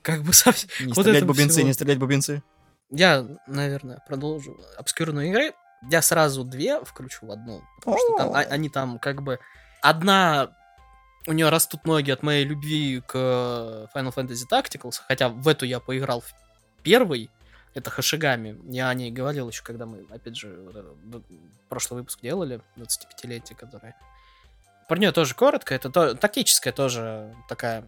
Как бы совсем... Не вот стрелять бубенцы, всего... не стрелять бубенцы. Я, наверное, продолжу обскюрную игры. Я сразу две включу в одну, потому что там, а, они там как бы... Одна у нее растут ноги от моей любви к Final Fantasy Tacticals, хотя в эту я поиграл в первый, это Хашигами. Я о ней говорил еще, когда мы, опять же, прошлый выпуск делали, 25-летие, которое... Про нее тоже коротко, это то, тактическая тоже такая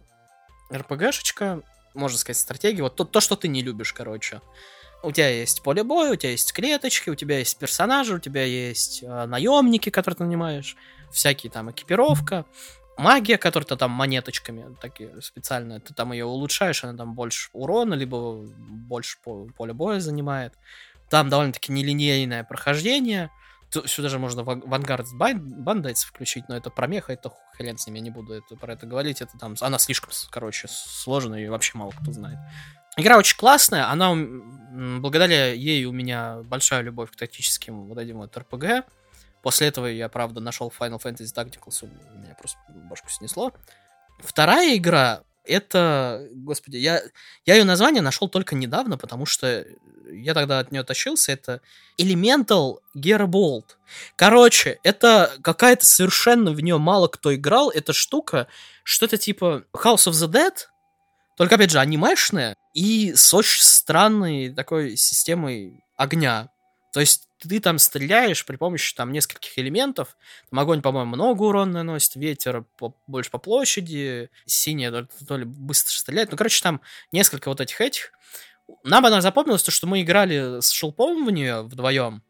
РПГшечка, можно сказать, стратегия. Вот то, то, что ты не любишь, короче. У тебя есть поле боя, у тебя есть клеточки, у тебя есть персонажи, у тебя есть э, наемники, которые ты нанимаешь, всякие там экипировка магия, которая то там монеточками такие специально, ты там ее улучшаешь, она там больше урона, либо больше поля боя занимает. Там довольно-таки нелинейное прохождение. Сюда же можно Vanguard Bandits включить, но это промеха, это хрен с ними, я не буду это, про это говорить. Это там, она слишком, короче, сложная и вообще мало кто знает. Игра очень классная, она, благодаря ей у меня большая любовь к тактическим вот этим вот RPG. После этого я, правда, нашел Final Fantasy Tacticals, у меня просто башку снесло. Вторая игра, это, господи, я, я ее название нашел только недавно, потому что я тогда от нее тащился, это Elemental Gearbolt. Короче, это какая-то совершенно в нее мало кто играл, эта штука, что-то типа House of the Dead, только, опять же, анимешная и с очень странной такой системой огня. То есть ты там стреляешь при помощи там нескольких элементов. Там огонь, по-моему, много урона наносит, ветер по, больше по площади, синяя то, ли быстро стреляет. Ну, короче, там несколько вот этих этих. Нам она запомнилась то, что мы играли с Шелповым в нее вдвоем.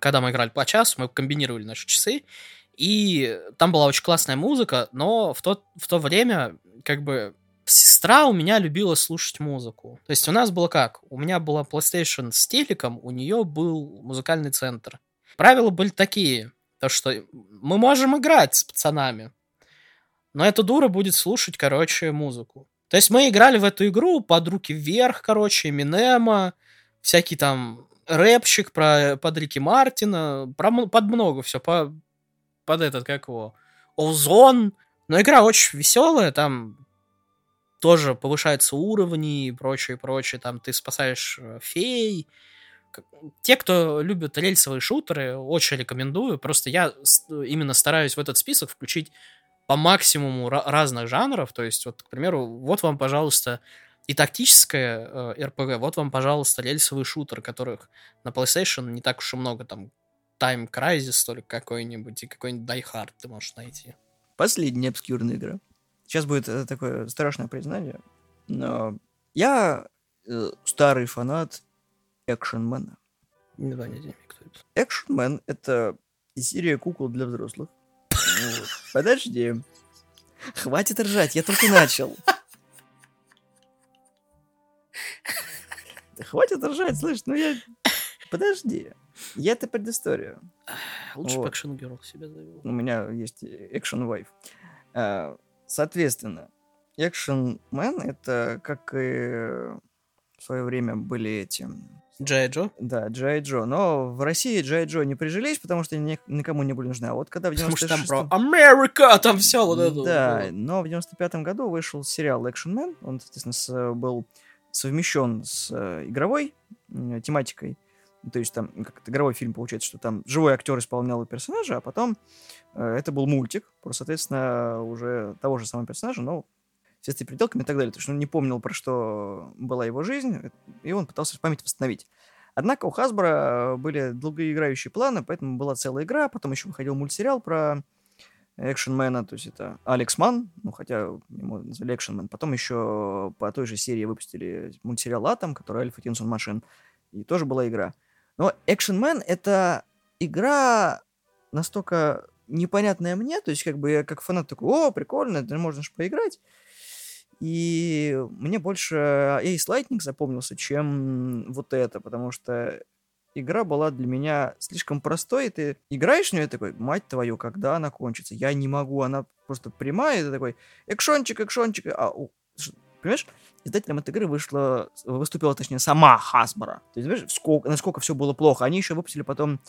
Когда мы играли по часу, мы комбинировали наши часы. И там была очень классная музыка, но в то, в то время как бы Сестра у меня любила слушать музыку. То есть у нас было как? У меня была PlayStation с телеком, у нее был музыкальный центр. Правила были такие, то что мы можем играть с пацанами, но эта дура будет слушать, короче, музыку. То есть мы играли в эту игру под руки вверх, короче, Минема, всякий там рэпчик про под Рики Мартина, про, под много все, по, под этот, как его, Озон. Но игра очень веселая, там тоже повышаются уровни и прочее, прочее. Там ты спасаешь э, фей. Те, кто любит рельсовые шутеры, очень рекомендую. Просто я именно стараюсь в этот список включить по максимуму разных жанров. То есть, вот, к примеру, вот вам, пожалуйста, и тактическое э. Вот вам, пожалуйста, рельсовый шутер, которых на PlayStation не так уж и много. Там Time Crisis только какой-нибудь и какой-нибудь Die Hard ты можешь найти. Последняя обскюрная игра. Сейчас будет э, такое страшное признание, но я э, старый фанат Экшенмена. Не знаю, не кто это. Экшенмен — это серия кукол для взрослых. Подожди. Хватит ржать, я только начал. Хватит ржать, слышь, ну я... Подожди. Я это предысторию. Лучше Вот. бы Action Girl себя завел. У меня есть Action Wave. А, Соответственно, Man это как и в свое время были эти... Джей Джо? Да, Джай Джо. Но в России Джай Джо не прижились, потому что они никому не были нужны. А вот когда в Потому что там 96-м... про Америка, там все вот это. Да, было. но в 95 году вышел сериал Action Man. Он, соответственно, был совмещен с э, игровой м, тематикой. То есть там как игровой фильм получается, что там живой актер исполнял персонажа, а потом э, это был мультик, про, соответственно, уже того же самого персонажа, но с и пределками и так далее. То есть он не помнил, про что была его жизнь, э, и он пытался память восстановить. Однако у Хасбро были долгоиграющие планы, поэтому была целая игра, потом еще выходил мультсериал про экшенмена, то есть это Алекс Ман, ну, хотя ему назвали экшенмен. Потом еще по той же серии выпустили мультсериал Атом, который Альфа Тинсон Машин, и тоже была игра. Но экшенмен — это игра настолько непонятная мне, то есть как бы я как фанат такой, о, прикольно, это можно же поиграть. И мне больше Ace Lightning запомнился, чем вот это, потому что игра была для меня слишком простой, и ты играешь в нее такой, мать твою, когда она кончится? Я не могу, она просто прямая, и ты такой, экшончик, экшончик, а, ш- понимаешь, издателем этой игры вышла, выступила, точнее, сама Hasbro. То есть, понимаешь, сколько, насколько все было плохо. Они еще выпустили потом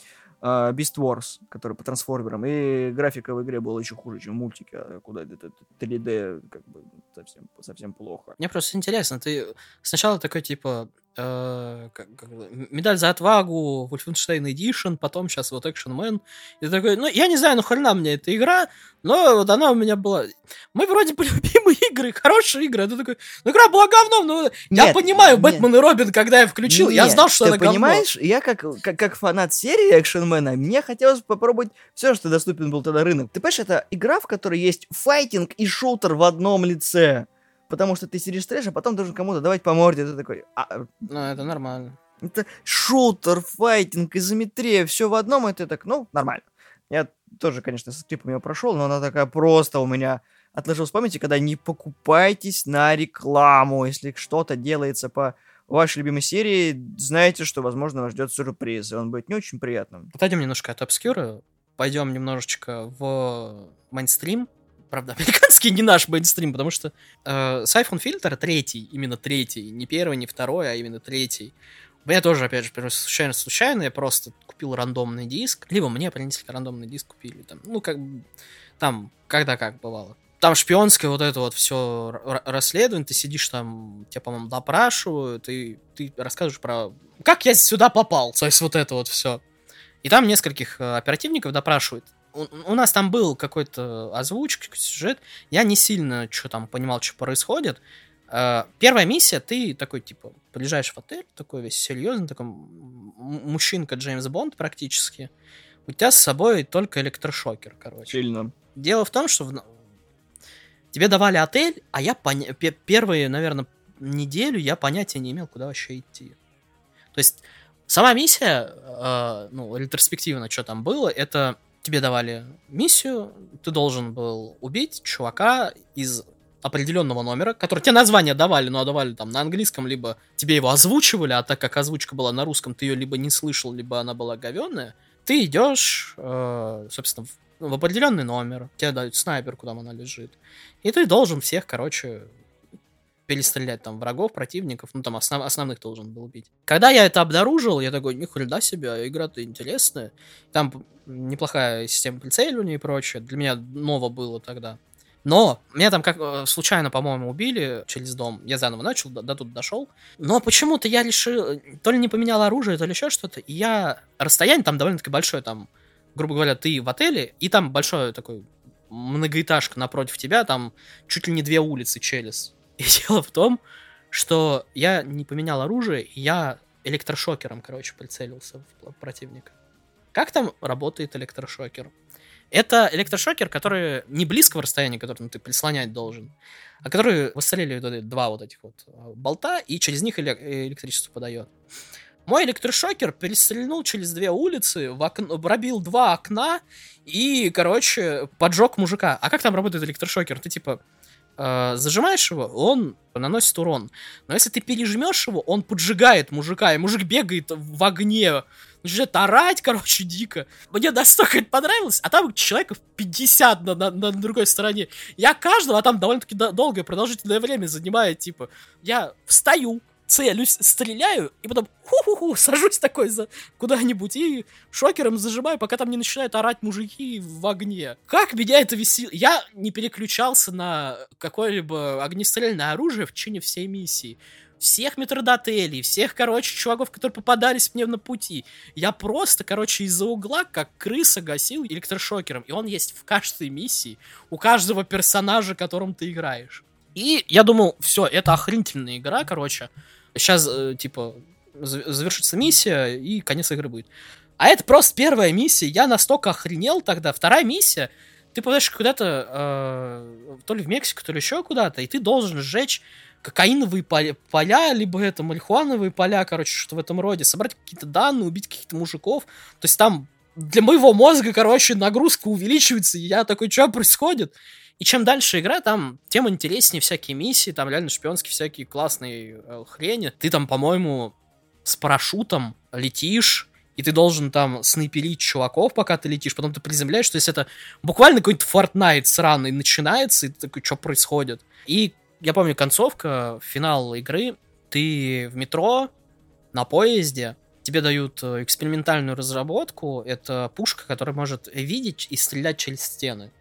э, Beast Wars, который по трансформерам, и графика в игре была еще хуже, чем в мультике, а куда это 3D, как бы, совсем, совсем плохо. Мне просто интересно, ты сначала такой, типа, э, как- как медаль за отвагу, Wolfenstein Edition, потом сейчас вот Action Man. И ты такой, ну, я не знаю, ну, хрена мне эта игра, но вот она у меня была... Мы вроде бы любимые игры, хорошие игры, а ты такой, ну, игра была говном, ну, я Нет, понимаю, нет. Бэтмен и Робин, когда я включил, я Нет, знал, что ты говно. понимаешь, я как, как, как фанат серии экшенмена, мне хотелось попробовать все, что доступен был тогда рынок. Ты понимаешь, это игра, в которой есть файтинг и шутер в одном лице. Потому что ты сидишь трэш, а потом должен кому-то давать по морде. Ты такой, а, Ну, это нормально. это шутер, файтинг, изометрия, все в одном, и ты так, ну, нормально. Я тоже, конечно, со скрипом ее прошел, но она такая просто у меня отложилась в памяти, когда не покупайтесь на рекламу. Если что-то делается по вашей любимой серии, знаете, что, возможно, вас ждет сюрприз, и он будет не очень приятным. Отойдем немножко от обскюра, пойдем немножечко в мейнстрим. Правда, американский не наш мейнстрим, потому что э, Siphon Filter третий, именно третий, не первый, не второй, а именно третий. У меня тоже, опять же, просто случайно, случайно, я просто купил рандомный диск, либо мне принесли рандомный диск, купили там, ну, как там, когда как бывало. Там шпионское вот это вот все расследование, ты сидишь там, тебя, по-моему, допрашивают, и ты рассказываешь про... Как я сюда попал? То есть вот это вот все. И там нескольких э, оперативников допрашивают. У, у нас там был какой-то озвучка, сюжет. Я не сильно что там понимал, что происходит. Э, Первая миссия, ты такой, типа, приезжаешь в отель, такой весь серьезный, такой мужчинка Джеймс Бонд практически. У тебя с собой только электрошокер, короче. Сильно. Дело в том, что в- тебе давали отель, а я поня- пе- первые, наверное, неделю я понятия не имел, куда вообще идти. То есть сама миссия, э, ну, ретроспективно, что там было, это тебе давали миссию, ты должен был убить чувака из определенного номера, который тебе название давали, но давали там на английском, либо тебе его озвучивали, а так как озвучка была на русском, ты ее либо не слышал, либо она была говенная, ты идешь, э, собственно, в, в определенный номер, тебе дают снайперку, там она лежит, и ты должен всех, короче, перестрелять там врагов, противников, ну там основ- основных должен был убить. Когда я это обнаружил, я такой, ни хрена себе, игра-то интересная. Там неплохая система прицеливания и прочее. Для меня ново было тогда. Но меня там как э, случайно, по-моему, убили через дом. Я заново начал, до, до тут дошел. Но почему-то я решил, то ли не поменял оружие, то ли еще что-то. И я расстояние там довольно-таки большое, там, грубо говоря, ты в отеле, и там большой такой многоэтажка напротив тебя, там чуть ли не две улицы, Челис. И дело в том, что я не поменял оружие, я электрошокером, короче, прицелился в противника. Как там работает электрошокер? Это электрошокер, который не близкого расстояния, который ну, ты прислонять должен, а который выстреливает два вот этих вот а, болта и через них электричество подает. Мой электрошокер перестрельнул через две улицы, в окно, пробил два окна и, короче, поджег мужика. А как там работает электрошокер? Ты типа э, зажимаешь его, он наносит урон. Но если ты пережмешь его, он поджигает мужика, и мужик бегает в огне, начинает орать, короче, дико. Мне настолько это понравилось, а там человеков 50 на, на, на другой стороне. Я каждого, а там довольно-таки долгое продолжительное время занимает, типа, я встаю, целюсь, стреляю, и потом ху-ху-ху, сажусь такой за куда-нибудь и шокером зажимаю, пока там не начинают орать мужики в огне. Как меня это весело? Я не переключался на какое-либо огнестрельное оружие в течение всей миссии. Всех метродотелей, всех, короче, чуваков, которые попадались мне на пути. Я просто, короче, из-за угла, как крыса, гасил электрошокером. И он есть в каждой миссии, у каждого персонажа, которым ты играешь. И я думал, все, это охренительная игра, короче сейчас, э, типа, завершится миссия, и конец игры будет. А это просто первая миссия. Я настолько охренел тогда. Вторая миссия, ты попадаешь куда-то, э, то ли в Мексику, то ли еще куда-то, и ты должен сжечь кокаиновые поля, либо это марихуановые поля, короче, что в этом роде, собрать какие-то данные, убить каких-то мужиков. То есть там для моего мозга, короче, нагрузка увеличивается, и я такой, что происходит? И чем дальше игра, там тем интереснее всякие миссии, там реально шпионские всякие классные э, хрени. Ты там, по-моему, с парашютом летишь, и ты должен там снайперить чуваков, пока ты летишь, потом ты приземляешь, то есть это буквально какой-то Fortnite сраный начинается, и ты такой, что происходит? И я помню, концовка, финал игры, ты в метро, на поезде, тебе дают э, экспериментальную разработку, это пушка, которая может видеть и стрелять через стены.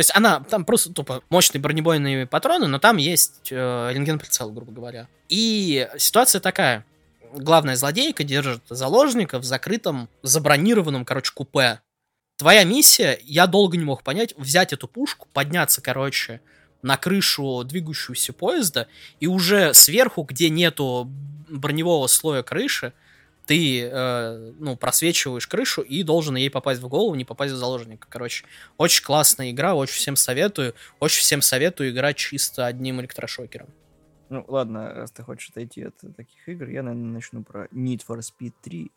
То есть она, там просто тупо мощные бронебойные патроны, но там есть э, рентген-прицел, грубо говоря. И ситуация такая. Главная злодейка держит заложника в закрытом, забронированном, короче, купе. Твоя миссия, я долго не мог понять, взять эту пушку, подняться, короче, на крышу двигающегося поезда, и уже сверху, где нету броневого слоя крыши, ты, э, ну, просвечиваешь крышу и должен ей попасть в голову, не попасть в заложника. Короче, очень классная игра, очень всем советую. Очень всем советую играть чисто одним электрошокером. Ну, ладно, раз ты хочешь отойти от таких игр, я, наверное, начну про Need for Speed 3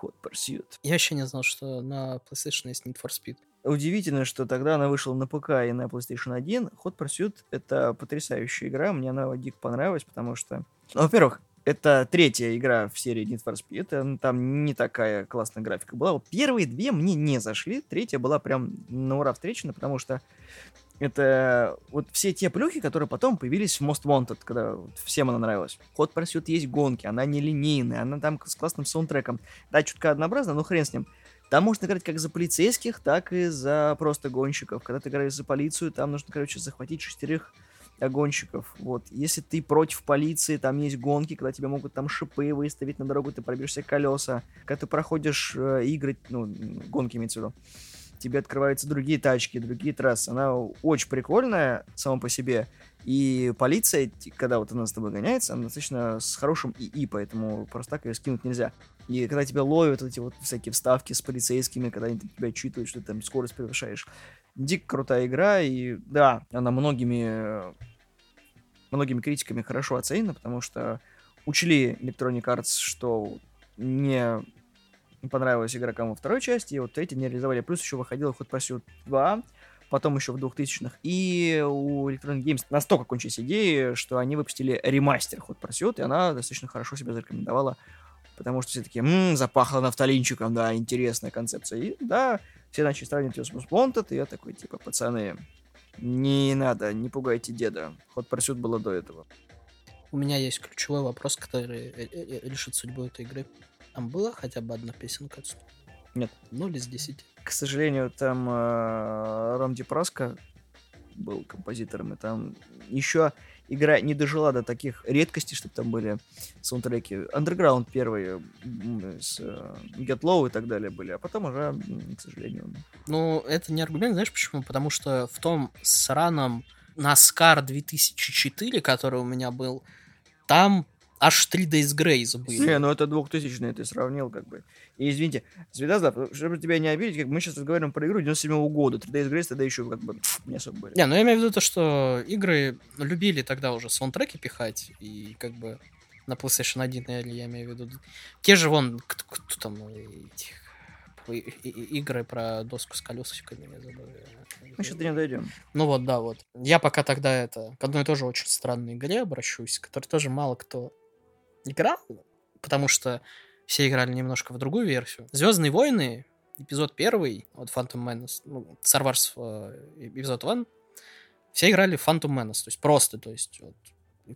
Hot Pursuit. Я вообще не знал, что на PlayStation есть Need for Speed. Удивительно, что тогда она вышла на ПК и на PlayStation 1. Hot Pursuit — это потрясающая игра, мне она дико понравилась, потому что... Ну, во-первых, это третья игра в серии Need for Speed. Там не такая классная графика была. Вот первые две мне не зашли. Третья была прям на ура встречена, потому что это вот все те плюхи, которые потом появились в Most Wanted, когда вот всем она нравилась. Ход Pursuit есть гонки, она не линейная, она там с классным саундтреком. Да, чутка однообразно, но хрен с ним. Там можно играть как за полицейских, так и за просто гонщиков. Когда ты играешь за полицию, там нужно, короче, захватить шестерых гонщиков. Вот. Если ты против полиции, там есть гонки, когда тебе могут там шипы выставить на дорогу, ты пробьешься колеса. Когда ты проходишь э, игры, ну, гонки имеется в виду, тебе открываются другие тачки, другие трассы. Она очень прикольная сама по себе. И полиция, когда вот она с тобой гоняется, она достаточно с хорошим ИИ, поэтому просто так ее скинуть нельзя. И когда тебя ловят эти вот всякие вставки с полицейскими, когда они тебя читают, что ты там скорость превышаешь, дико крутая игра, и да, она многими, многими критиками хорошо оценена, потому что учли Electronic Arts, что не понравилась игрокам во второй части, и вот эти не реализовали. Плюс еще выходила Hot Pursuit 2, потом еще в 2000-х. И у Electronic Games настолько кончились идеи, что они выпустили ремастер Hot Pursuit, и она достаточно хорошо себя зарекомендовала, потому что все таки м-м, запахло нафталинчиком, да, интересная концепция. И да, все начали сравнивать ее с Wanted, и я такой, типа, пацаны, не надо, не пугайте деда. Ход Pursuit было до этого. У меня есть ключевой вопрос, который э, э, э, решит судьбу этой игры. Там была хотя бы одна песенка отсюда? Нет. 0 из 10. К сожалению, там э, Ром Дипроско был композитором, и там еще игра не дожила до таких редкостей, чтобы там были саундтреки. Underground первые с uh, Get Low и так далее были, а потом уже, к сожалению. Ну, это не аргумент, знаешь почему? Потому что в том сраном NASCAR 2004, который у меня был, Там аж 3 Days Grace были. Не, ну это 2000 ты сравнил, как бы. И извините, Звездозлав, чтобы тебя не обидеть, как мы сейчас разговариваем про игру 97 -го года. 3 Days Grace тогда еще как бы не особо были. Не, ну я имею в виду то, что игры любили тогда уже саундтреки пихать, и как бы на PlayStation 1, я имею в виду. Те же вон, кто, кто там, этих, игры про доску с колесиками, я забыл. Мы сейчас до нее дойдем. Ну вот, да, вот. Я пока тогда это к одной тоже очень странной игре обращусь, которой тоже мало кто играл, потому что все играли немножко в другую версию. Звездные войны, эпизод первый, вот Phantom Menace, ну, Star Wars э, эпизод 1, все играли в Phantom Menace, то есть просто, то есть вот,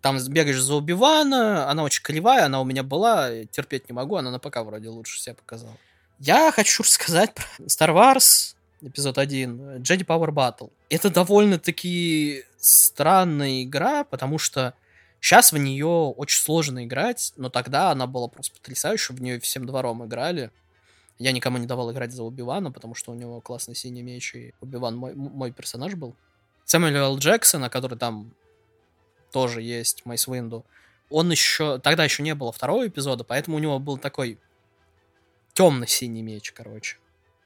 там бегаешь за Убивана, она очень кривая, она у меня была, терпеть не могу, она на ПК вроде лучше себя показала. Я хочу рассказать про Star Wars эпизод 1, Jedi Power Battle. Это довольно-таки странная игра, потому что сейчас в нее очень сложно играть, но тогда она была просто потрясающая, в нее всем двором играли. Я никому не давал играть за Убивана, потому что у него классный синий меч, и Убиван мой, мой персонаж был. Сэмюэл Джексона, который там тоже есть, Майс Винду, он еще... Тогда еще не было второго эпизода, поэтому у него был такой темно-синий меч, короче.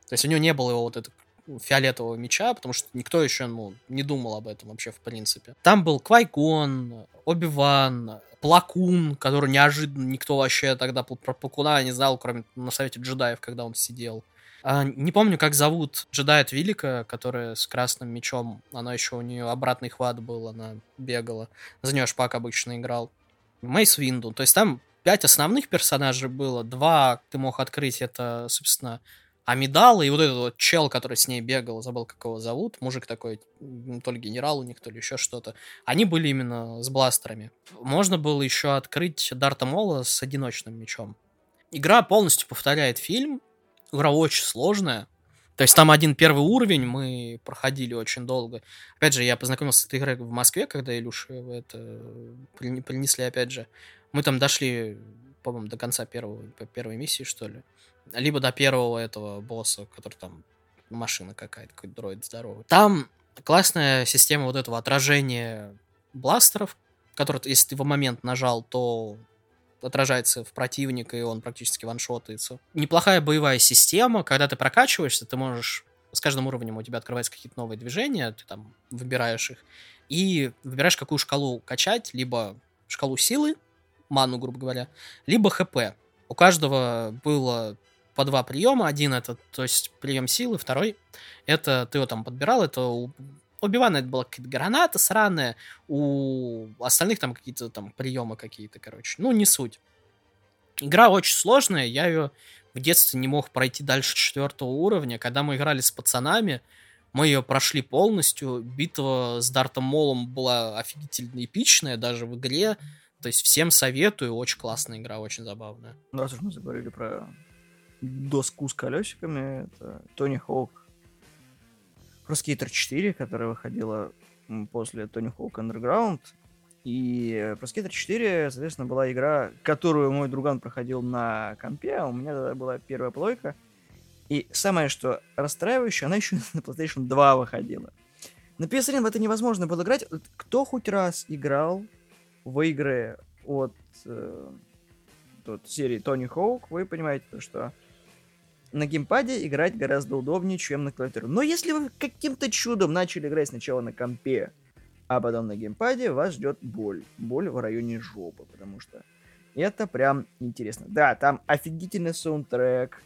То есть у него не было его вот этого фиолетового меча, потому что никто еще ну, не думал об этом вообще в принципе. Там был Квайкон, Оби-Ван, Плакун, который неожиданно никто вообще тогда про Плакуна не знал, кроме на совете джедаев, когда он сидел. А, не помню, как зовут джедая Велика, которая с красным мечом. Она еще у нее обратный хват был, она бегала. За нее Шпак обычно играл. Мейс Винду. То есть там пять основных персонажей было. Два ты мог открыть, это, собственно, Амидал и вот этот вот чел, который с ней бегал, забыл, как его зовут, мужик такой, то ли генерал у них, то ли еще что-то. Они были именно с бластерами. Можно было еще открыть Дарта Мола с одиночным мечом. Игра полностью повторяет фильм. Игра очень сложная. То есть там один первый уровень мы проходили очень долго. Опять же, я познакомился с этой игрой в Москве, когда Илюша это принесли, опять же. Мы там дошли, по-моему, до конца первого, первой миссии, что ли. Либо до первого этого босса, который там машина какая-то, какой-то дроид здоровый. Там классная система вот этого отражения бластеров, который, если ты в момент нажал, то отражается в противника, и он практически ваншотается. Неплохая боевая система, когда ты прокачиваешься, ты можешь... С каждым уровнем у тебя открываются какие-то новые движения, ты там выбираешь их, и выбираешь, какую шкалу качать, либо шкалу силы, ману, грубо говоря, либо хп. У каждого было по два приема. Один это, то есть, прием силы, второй это ты его там подбирал, это у Убивана это была какая-то граната сраная, у остальных там какие-то там приемы какие-то, короче. Ну, не суть. Игра очень сложная, я ее в детстве не мог пройти дальше четвертого уровня. Когда мы играли с пацанами, мы ее прошли полностью. Битва с Дартом Молом была офигительно эпичная даже в игре. То есть всем советую, очень классная игра, очень забавная. Ну, раз уж мы заговорили про доску с колесиками, это Тони Хоук Pro Skater 4, которая выходила после Тони Хоук Underground. И Pro Skater 4, соответственно, была игра, которую мой друган проходил на компе, а у меня тогда была первая плойка. И самое, что расстраивающее, она еще на PlayStation 2 выходила. На PS1 в это невозможно было играть. Кто хоть раз играл в игры от э, от серии Тони Хоук, вы понимаете, что на геймпаде играть гораздо удобнее, чем на клавиатуре. Но если вы каким-то чудом начали играть сначала на компе, а потом на геймпаде, вас ждет боль. Боль в районе жопы, потому что это прям интересно. Да, там офигительный саундтрек.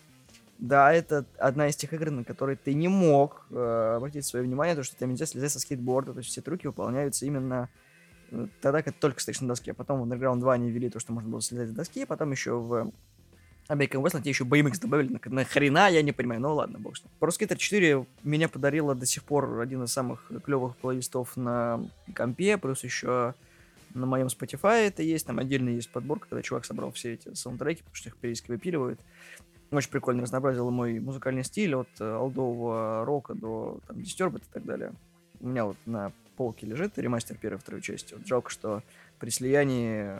Да, это одна из тех игр, на которые ты не мог э, обратить свое внимание, то, что там нельзя слезать со скейтборда, то есть все трюки выполняются именно э, тогда, как только стоишь на доске. А потом в Underground 2 они ввели то, что можно было слезать с доски, а потом еще в American Wrestling тебе еще BMX добавили, на, на я не понимаю, ну ладно, бог с ним. Pro Skater 4 меня подарила до сих пор один из самых клевых плейлистов на компе, плюс еще на моем Spotify это есть, там отдельно есть подборка, когда чувак собрал все эти саундтреки, потому что их периодически выпиливают. Очень прикольно разнообразил мой музыкальный стиль от э, алдового рока до там, Disturbed и так далее. У меня вот на полке лежит ремастер первой и второй части. Вот жалко, что при слиянии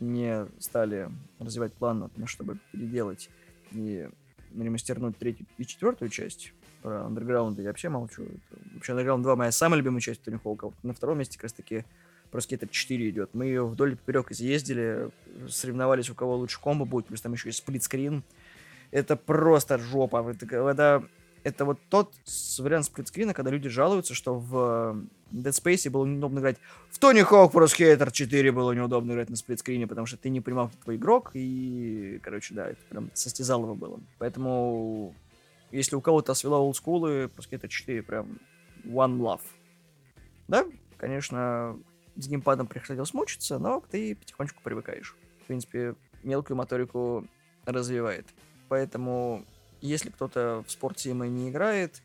не стали развивать план, на чтобы переделать и ремастернуть третью и четвертую часть. Про Underground я вообще молчу. Вообще Underground 2 моя самая любимая часть Тони Хоука. Вот на втором месте как раз таки Pro про Skater 4 идет. Мы ее вдоль и поперек изъездили, соревновались, у кого лучше комбо будет, плюс там еще есть сплитскрин. Это просто жопа. Это, это, это вот тот вариант сплитскрина, когда люди жалуются, что в Dead Space было неудобно играть. В Тони Хawk Pro Skater 4 было неудобно играть на сплитскрине, потому что ты не понимал, кто твой игрок, и, короче, да, это прям состязалово было. Поэтому, если у кого-то свело олдскулы, Pro Skater 4 прям one love. Да, конечно, с геймпадом приходилось мучиться, но ты потихонечку привыкаешь. В принципе, мелкую моторику развивает. Поэтому, если кто-то в спорт Сима не играет,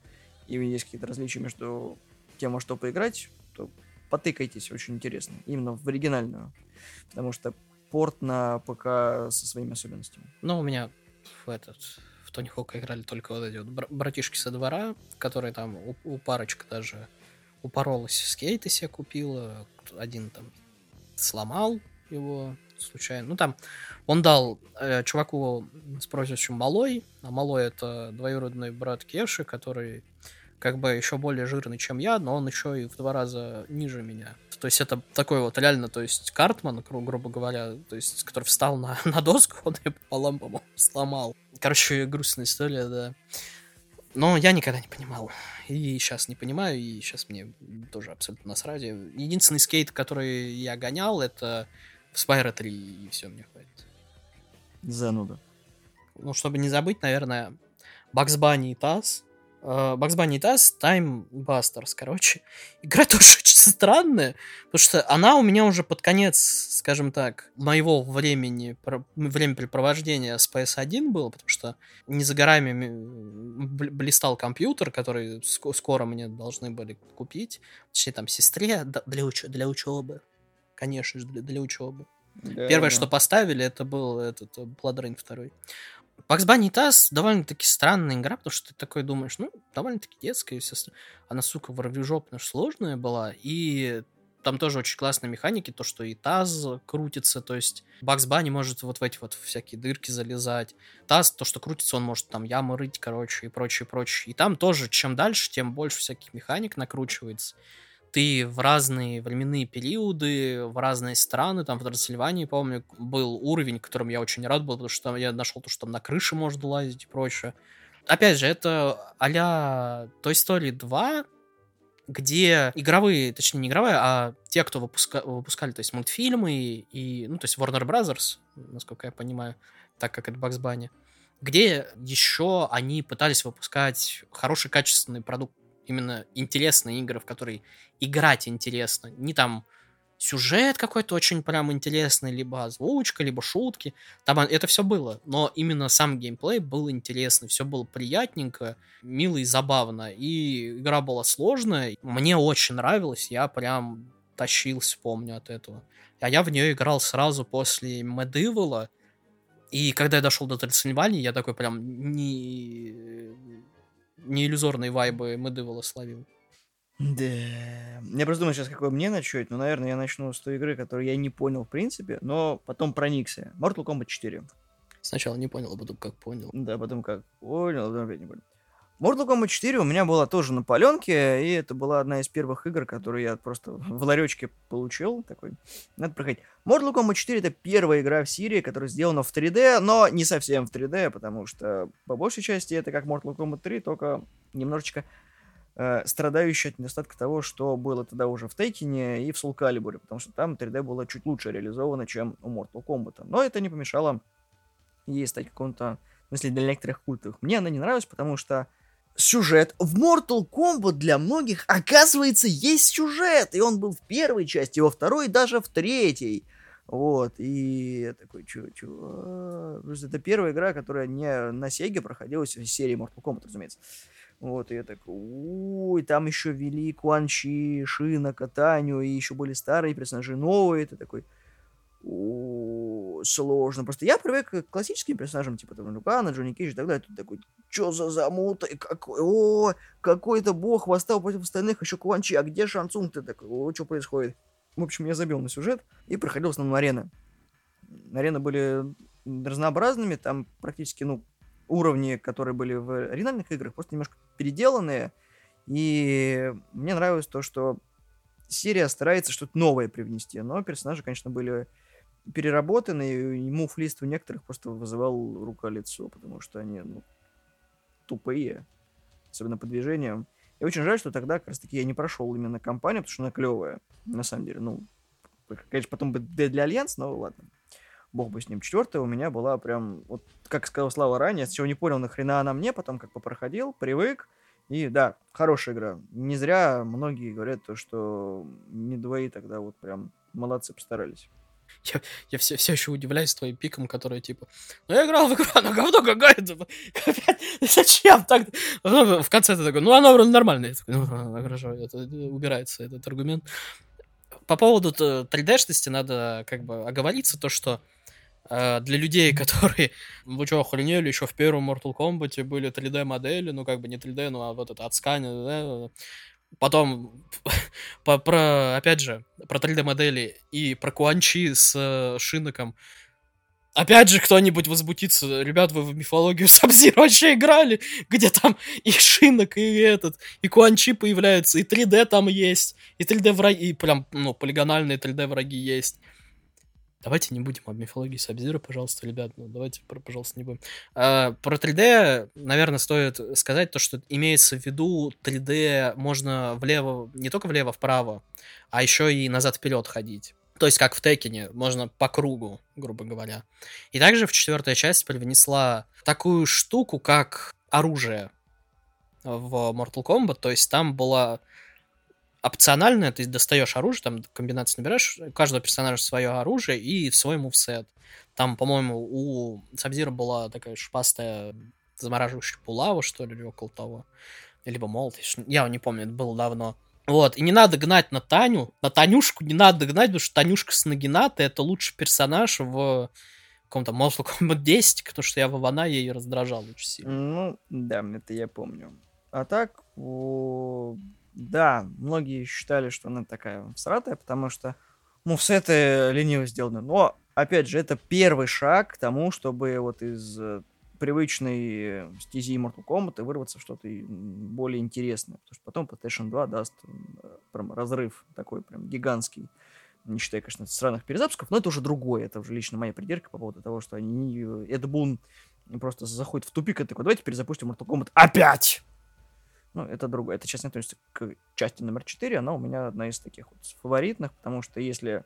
и есть какие-то различия между тем, во что поиграть, то потыкайтесь, очень интересно. Именно в оригинальную. Потому что порт на ПК со своими особенностями. Ну, у меня в этот в Тони Хока играли только вот эти вот братишки со двора, которые там у, у парочка даже упоролась, скейты себе купила, один там сломал его случайно. Ну, там он дал э, чуваку с прозвищем Малой, а Малой это двоюродный брат Кеши, который как бы еще более жирный, чем я, но он еще и в два раза ниже меня. То есть это такой вот реально, то есть Картман, гру- грубо говоря, то есть который встал на, на доску, он ее пополам, по-моему, сломал. Короче, грустная история, да. Но я никогда не понимал. И сейчас не понимаю, и сейчас мне тоже абсолютно насрать. Единственный скейт, который я гонял, это в Spyro 3, и все, мне хватит. Зануда. Ну, чтобы не забыть, наверное, Бакс Банни и Таз. Бакс Банни и Таз, Time Busters, короче. Игра тоже очень странная, потому что она у меня уже под конец, скажем так, моего времени, времяпрепровождения с PS1 было, потому что не за горами блистал компьютер, который скоро мне должны были купить, точнее там сестре для, уч для учебы, конечно же, для, для учебы. Да, Первое, да. что поставили, это был этот Blood Rain 2. Бакс Банни Таз довольно-таки странная игра, потому что ты такой думаешь, ну, довольно-таки детская, все Она, сука, воробьежопно сложная была, и там тоже очень классные механики, то, что и таз крутится, то есть Бакс Банни может вот в эти вот всякие дырки залезать. Таз, то, что крутится, он может там ямы рыть, короче, и прочее, прочее. И там тоже, чем дальше, тем больше всяких механик накручивается ты в разные временные периоды, в разные страны, там в Трансильвании, помню, был уровень, которым я очень рад был, потому что я нашел то, что там на крыше можно лазить и прочее. Опять же, это а-ля Toy Story 2, где игровые, точнее не игровые, а те, кто выпуска, выпускали, то есть мультфильмы и, ну, то есть Warner Brothers, насколько я понимаю, так как это Bugs Bunny, где еще они пытались выпускать хороший качественный продукт именно интересные игры, в которые играть интересно. Не там сюжет какой-то очень прям интересный, либо озвучка, либо шутки. Там это все было. Но именно сам геймплей был интересный, все было приятненько, мило и забавно. И игра была сложная. Мне очень нравилось, я прям тащился, помню, от этого. А я в нее играл сразу после Medieval. И когда я дошел до Трансильвании, я такой прям не не иллюзорные вайбы Медевала словил. Да. Я просто думаю сейчас, какой мне начать. Ну, наверное, я начну с той игры, которую я не понял в принципе, но потом проникся. Mortal Kombat 4. Сначала не понял, а потом как понял. Да, потом как понял, а потом опять не понял. Mortal Kombat 4 у меня была тоже на паленке, и это была одна из первых игр, которую я просто в ларечке получил. Такой, надо проходить. Mortal Kombat 4 это первая игра в серии, которая сделана в 3D, но не совсем в 3D, потому что по большей части это как Mortal Kombat 3, только немножечко э, страдающая от недостатка того, что было тогда уже в Тейкине и в Soul Calibur, потому что там 3D было чуть лучше реализовано, чем у Mortal Kombat. Но это не помешало ей стать каком-то, в смысле, для некоторых культовых. Мне она не нравилась, потому что сюжет. В Mortal Kombat для многих, оказывается, есть сюжет. И он был в первой части, во второй, даже в третьей. Вот, и я такой, чё, чё, это первая игра, которая не на Сеге проходилась в серии Mortal Kombat, разумеется. Вот, и я такой, ой, там еще вели Куанчи, Шина, Катаню, и еще были старые персонажи, новые, ты такой, сложно. Просто я привык к классическим персонажам, типа там Люкана, Джонни Кейдж и так далее. Тут такой, что за замута? Какой, о, какой-то бог восстал против остальных, еще Куанчи, а где Шансунг? Ты такой, о, что происходит? В общем, я забил на сюжет и проходил в основном арены. Арены были разнообразными, там практически, ну, уровни, которые были в оригинальных играх, просто немножко переделанные. И мне нравилось то, что серия старается что-то новое привнести. Но персонажи, конечно, были переработаны, и мув-лист у некоторых просто вызывал рука-лицо, потому что они ну, тупые, особенно по движениям. И очень жаль, что тогда как раз-таки я не прошел именно кампанию, потому что она клевая, на самом деле. Ну, конечно, потом бы для Альянс, но ладно. Бог бы с ним. Четвертая у меня была прям, вот как сказал Слава ранее, с чего не понял, нахрена она мне, потом как попроходил, привык, и да, хорошая игра. Не зря многие говорят то, что не двои тогда вот прям молодцы постарались. Я, я все, все еще удивляюсь твоим пиком, которые типа, ну я играл в игру, она говно какая-то. Зачем так? В конце ты такой, ну она вроде нормальная. Я такой, ну, хорошо, это убирается этот аргумент. По поводу 3D-шности надо как бы оговориться, то, что для людей, которые, вы что, охренели, еще в первом Mortal Kombat были 3D-модели, ну, как бы не 3D, ну, а вот это отсканер, да, Потом, по, про, опять же, про 3D-модели и про Куанчи с э, Шиноком. Опять же, кто-нибудь возмутится, ребят, вы в мифологию Сабзир вообще играли, где там и Шинок, и этот, и Куанчи появляются, и 3D там есть, и 3D враги, и прям, ну, полигональные 3D враги есть. Давайте не будем об мифологии Сабзира, пожалуйста, ребят. Ну, давайте, пожалуйста, не будем. А, про 3D, наверное, стоит сказать то, что имеется в виду 3D можно влево, не только влево-вправо, а еще и назад-вперед ходить. То есть, как в Текине, можно по кругу, грубо говоря. И также в четвертая часть привнесла такую штуку, как оружие в Mortal Kombat. То есть, там была опциональное, ты достаешь оружие, там комбинацию набираешь, у каждого персонажа свое оружие и свой мувсет. Там, по-моему, у Сабзира была такая шпастая замораживающая булава, что ли, или около того. Либо молот, я не помню, это было давно. Вот, и не надо гнать на Таню, на Танюшку не надо гнать, потому что Танюшка с Нагината это лучший персонаж в каком-то Mortal Kombat 10, потому что я в Ивана ей раздражал очень сильно. Ну, да, это я помню. А так, да, многие считали, что она такая всратая, потому что мувсеты лениво сделаны. Но, опять же, это первый шаг к тому, чтобы вот из э, привычной стези Mortal Kombat вырваться в что-то более интересное. Потому что потом PlayStation 2 даст э, прям разрыв такой прям гигантский. Не считая, конечно, странных перезапусков, но это уже другое. Это уже лично моя придирка по поводу того, что они... Эд Бун просто заходит в тупик и такой, давайте перезапустим Mortal Kombat опять! Ну, это другое. Это сейчас не относится к части номер 4. Она у меня одна из таких вот фаворитных, потому что если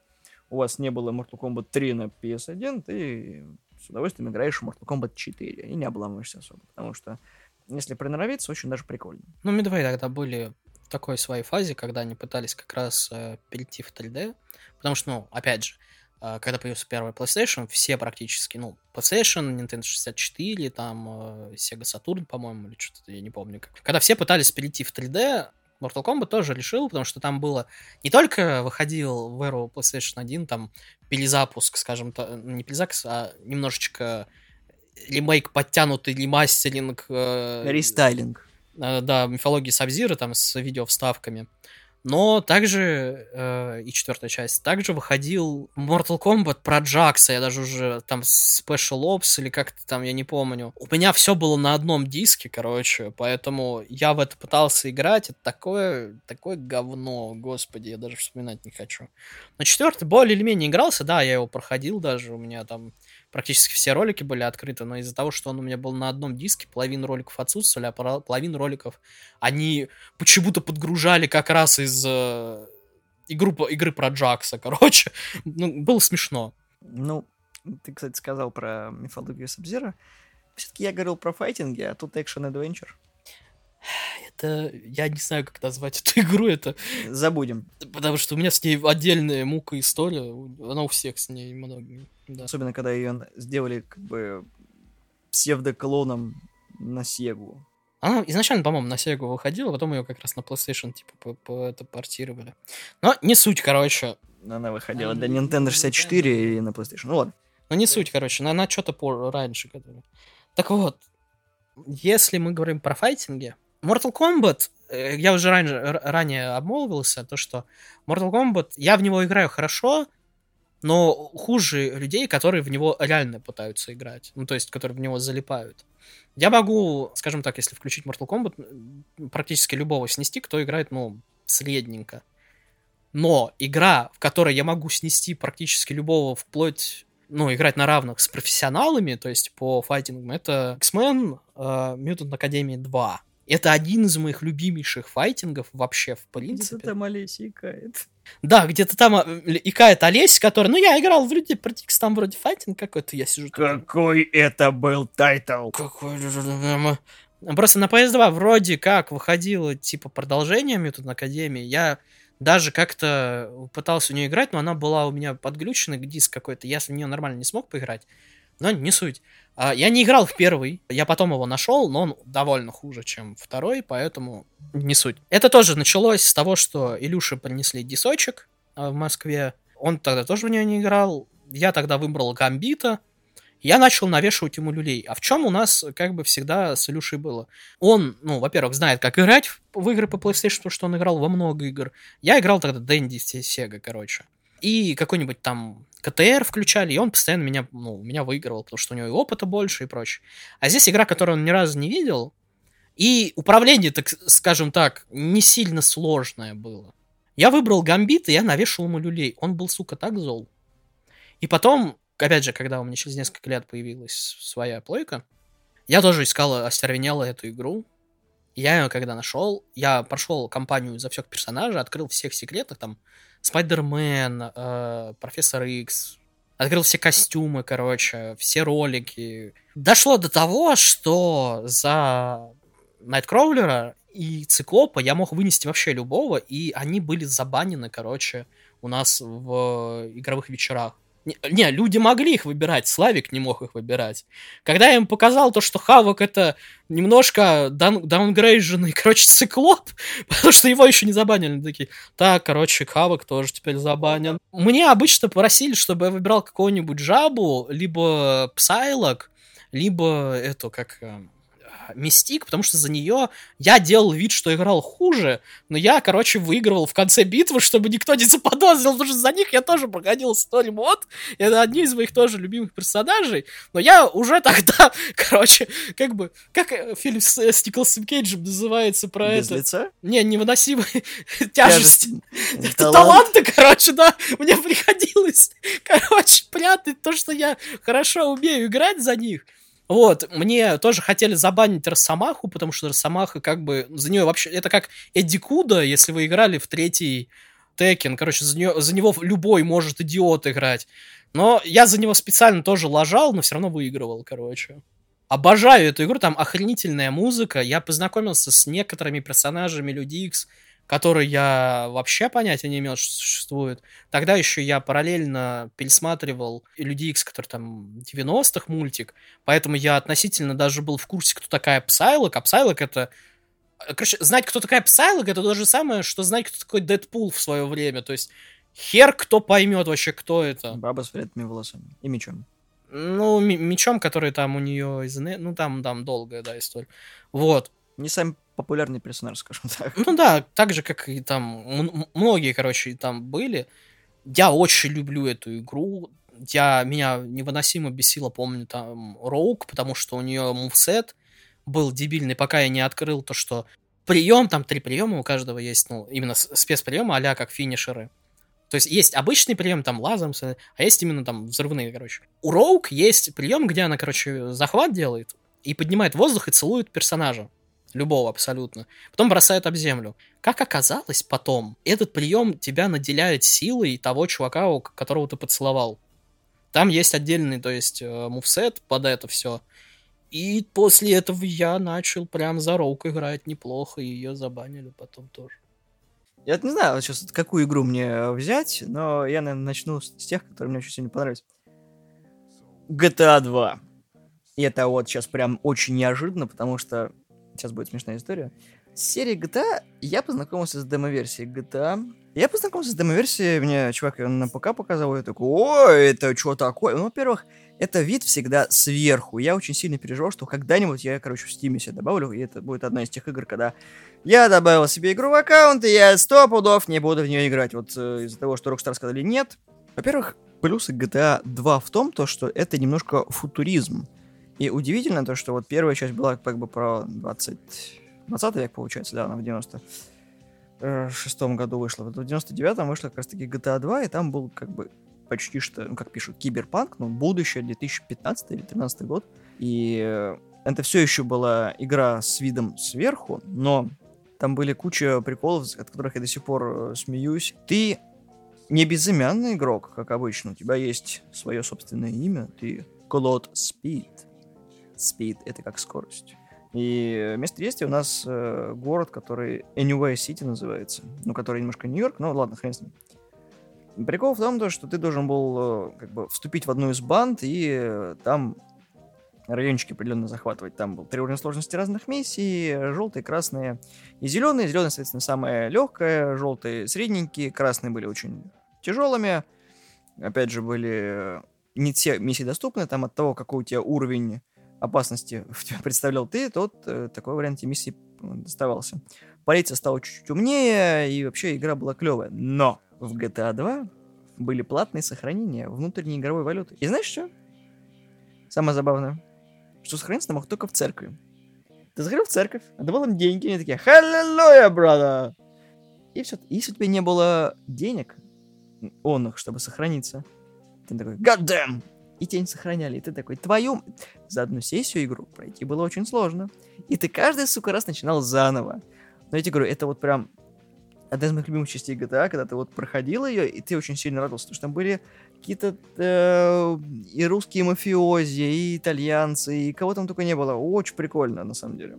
у вас не было Mortal Kombat 3 на PS1, ты с удовольствием играешь в Mortal Kombat 4 и не обламываешься особо, потому что если приноровиться, очень даже прикольно. Ну, Midway тогда были в такой своей фазе, когда они пытались как раз э, перейти в 3D, потому что, ну, опять же, когда появился первый PlayStation, все практически, ну, PlayStation, Nintendo 64, там, э, Sega Saturn, по-моему, или что-то, я не помню. Как. Когда все пытались перейти в 3D, Mortal Kombat тоже решил, потому что там было... Не только выходил в эру PlayStation 1, там, перезапуск, скажем так, ну, не перезапуск, а немножечко ремейк, подтянутый ремастеринг. Э, Рестайлинг. Э, да, мифологии Сабзира, там, с видео вставками. Но также, э, и четвертая часть, также выходил Mortal Kombat про Джакса, я даже уже там Special Ops или как-то там, я не помню. У меня все было на одном диске, короче, поэтому я в это пытался играть, это такое, такое говно, господи, я даже вспоминать не хочу. Но четвертый более или менее игрался, да, я его проходил даже, у меня там практически все ролики были открыты, но из-за того, что он у меня был на одном диске, половина роликов отсутствовали, а половина роликов они почему-то подгружали как раз из э, игру, игры про Джакса, короче. Ну, было смешно. Ну, ты, кстати, сказал про мифологию Сабзира. Все-таки я говорил про файтинги, а тут экшен adventure. Это... Я не знаю, как назвать эту игру, это... Забудем. Потому что у меня с ней отдельная мука история. Она у всех с ней много. Да. Особенно, когда ее сделали как бы псевдоклоном на Сегу. Она изначально, по-моему, на Сегу выходила, потом ее как раз на PlayStation типа по, по это портировали. Но не суть, короче. Она выходила для Nintendo 64 и на PlayStation. Ну ладно. Ну не суть, короче, она, она что-то по раньше. Так вот, если мы говорим про файтинги, Mortal Kombat, э, я уже раньше, ранее обмолвился, то, что Mortal Kombat, я в него играю хорошо, но хуже людей, которые в него реально пытаются играть. Ну, то есть, которые в него залипают. Я могу, скажем так, если включить Mortal Kombat, практически любого снести, кто играет, ну, средненько. Но игра, в которой я могу снести практически любого вплоть ну, играть на равных с профессионалами, то есть по файтингам, это X-Men uh, Mutant Academy 2. Это один из моих любимейших файтингов вообще, в принципе. Где-то там Олеся икает. Да, где-то там э, икает Олесь, который... Ну, я играл вроде про Тикс, там вроде файтинг какой-то, я сижу... Какой это был тайтл? Какой... Просто на PS2 вроде как выходило, типа, продолжение Mutant Академии. Я даже как-то пытался в нее играть, но она была у меня подглючена, диск какой-то. Я в нее нормально не смог поиграть. Но не суть. А, я не играл в первый, я потом его нашел, но он довольно хуже, чем второй, поэтому не суть. Это тоже началось с того, что Илюше принесли дисочек а, в Москве. Он тогда тоже в нее не играл. Я тогда выбрал Гамбита. Я начал навешивать ему люлей. А в чем у нас как бы всегда с Илюшей было? Он, ну, во-первых, знает, как играть в игры по PlayStation, потому что он играл во много игр. Я играл тогда Дэнди Сега, короче. И какой-нибудь там КТР включали, и он постоянно меня, ну, меня выигрывал, потому что у него и опыта больше и прочее. А здесь игра, которую он ни разу не видел, и управление, так скажем так, не сильно сложное было. Я выбрал гамбит, и я навешал ему люлей. Он был, сука, так зол. И потом, опять же, когда у меня через несколько лет появилась своя плойка, я тоже искал остервенело эту игру. Я ее когда нашел, я прошел компанию за всех персонажей, открыл всех секретов, там, Спайдермен, э, Профессор Икс, открыл все костюмы, короче, все ролики. Дошло до того, что за Найткроулера и Циклопа я мог вынести вообще любого, и они были забанены, короче, у нас в игровых вечерах. Не, люди могли их выбирать, Славик не мог их выбирать. Когда я им показал то, что Хавок это немножко даун, даунгрейженный, короче, циклоп, потому что его еще не забанили, такие, так, короче, Хавок тоже теперь забанен. Мне обычно просили, чтобы я выбирал какого-нибудь жабу, либо псайлок, либо эту, как эм, Мистик, потому что за нее я делал вид, что играл хуже, но я, короче, выигрывал в конце битвы, чтобы никто не заподозрил, потому что за них я тоже проходил story мод, это одни из моих тоже любимых персонажей, но я уже тогда, короче, как бы, как э, фильм с, э, с Николасом Кейджем называется про Без это? лица? Не, невыносимая тяжесть. Талант. Это таланты, короче, да, мне приходилось, короче, прятать то, что я хорошо умею играть за них. Вот, мне тоже хотели забанить Росомаху, потому что Росомаха как бы за нее вообще... Это как Эдди Куда, если вы играли в третий Текен. Короче, за, нее, за него любой может идиот играть. Но я за него специально тоже ложал, но все равно выигрывал, короче. Обожаю эту игру, там охренительная музыка. Я познакомился с некоторыми персонажами Люди Икс, который я вообще понятия не имел, что существует. Тогда еще я параллельно пересматривал Люди Икс, который там 90-х мультик, поэтому я относительно даже был в курсе, кто такая Псайлок, а Псайлок это... Короче, знать, кто такая Псайлок, это то же самое, что знать, кто такой Дэдпул в свое время, то есть хер кто поймет вообще, кто это. Баба с вредными волосами и мечом. Ну, мечом, который там у нее из... Ну, там, там долгая, да, история. Вот. Не самый популярный персонаж, скажем так. Ну да, так же, как и там многие, короче, там были. Я очень люблю эту игру. Я, меня невыносимо бесило, помню, там, Роук, потому что у нее мувсет был дебильный, пока я не открыл то, что прием, там три приема у каждого есть, ну, именно спецприемы, а как финишеры. То есть есть обычный прием, там, лазом, а есть именно там взрывные, короче. У Роук есть прием, где она, короче, захват делает и поднимает воздух и целует персонажа любого абсолютно. Потом бросают об землю. Как оказалось потом, этот прием тебя наделяет силой того чувака, которого ты поцеловал. Там есть отдельный, то есть, э, мувсет под это все. И после этого я начал прям за Роук играть неплохо, и ее забанили потом тоже. Я не знаю сейчас, какую игру мне взять, но я, наверное, начну с тех, которые мне очень сильно понравились. GTA 2. И это вот сейчас прям очень неожиданно, потому что сейчас будет смешная история. С серией GTA я познакомился с демо-версией GTA. Я познакомился с демо-версией, мне чувак ее на ПК показал, я такой, ой, это что такое? Ну, во-первых, это вид всегда сверху. Я очень сильно переживал, что когда-нибудь я, короче, в Steam себе добавлю, и это будет одна из тех игр, когда я добавил себе игру в аккаунт, и я сто пудов не буду в нее играть. Вот э, из-за того, что Rockstar сказали нет. Во-первых, плюсы GTA 2 в том, то, что это немножко футуризм. И удивительно то, что вот первая часть была как бы про 20... 20 век, получается, да, она в 90 шестом году вышла. Вот в 99-м вышла как раз-таки GTA 2, и там был как бы почти что, ну, как пишут, киберпанк, ну, будущее, 2015 или 2013 год. И это все еще была игра с видом сверху, но там были куча приколов, от которых я до сих пор э, смеюсь. Ты не безымянный игрок, как обычно. У тебя есть свое собственное имя. Ты Клод Speed. Speed — это как скорость. И место действия у нас э, город, который Anyway City называется. Ну, который немножко Нью-Йорк, но ладно, хрен с ним. Прикол в том, что ты должен был э, как бы вступить в одну из банд и э, там райончики определенно захватывать. Там был три уровня сложности разных миссий, желтые, красные и зеленые. Зеленые, соответственно, самое легкое, желтые средненькие, красные были очень тяжелыми. Опять же, были не все миссии доступны, там от того, какой у тебя уровень опасности представлял ты, тот э, такой вариант миссии доставался. Полиция стала чуть-чуть умнее, и вообще игра была клевая. Но в GTA 2 были платные сохранения внутренней игровой валюты. И знаешь что? Самое забавное, что сохраниться мог только в церкви. Ты заходил в церковь, отдавал им деньги, и они такие «Халлелуя, брата!» И все. Если у тебя не было денег, он их, чтобы сохраниться, ты такой «God damn!» И тень сохраняли. И ты такой, твою... За одну сессию игру пройти было очень сложно. И ты каждый, сука, раз начинал заново. Но я тебе говорю, это вот прям одна из моих любимых частей GTA, когда ты вот проходил ее, и ты очень сильно радовался, потому что там были какие-то э, и русские мафиози, и итальянцы, и кого там только не было. Очень прикольно, на самом деле.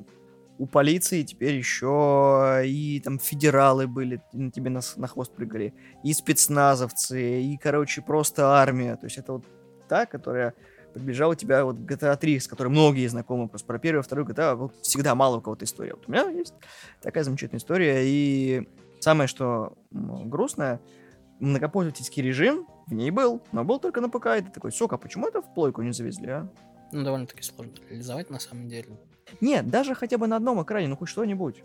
У полиции теперь еще и там федералы были, на тебе на, на хвост прыгали, и спецназовцы, и, короче, просто армия. То есть это вот та, которая приближала тебя вот GTA 3, с которой многие знакомы просто про первую, вторую GTA, вот всегда мало у кого-то история. Вот у меня есть такая замечательная история, и Самое, что грустное, многопользовательский режим в ней был, но был только на ПК, и ты такой, сука, почему это в плойку не завезли, а? Ну, довольно-таки сложно реализовать, на самом деле. Нет, даже хотя бы на одном экране, ну хоть что-нибудь.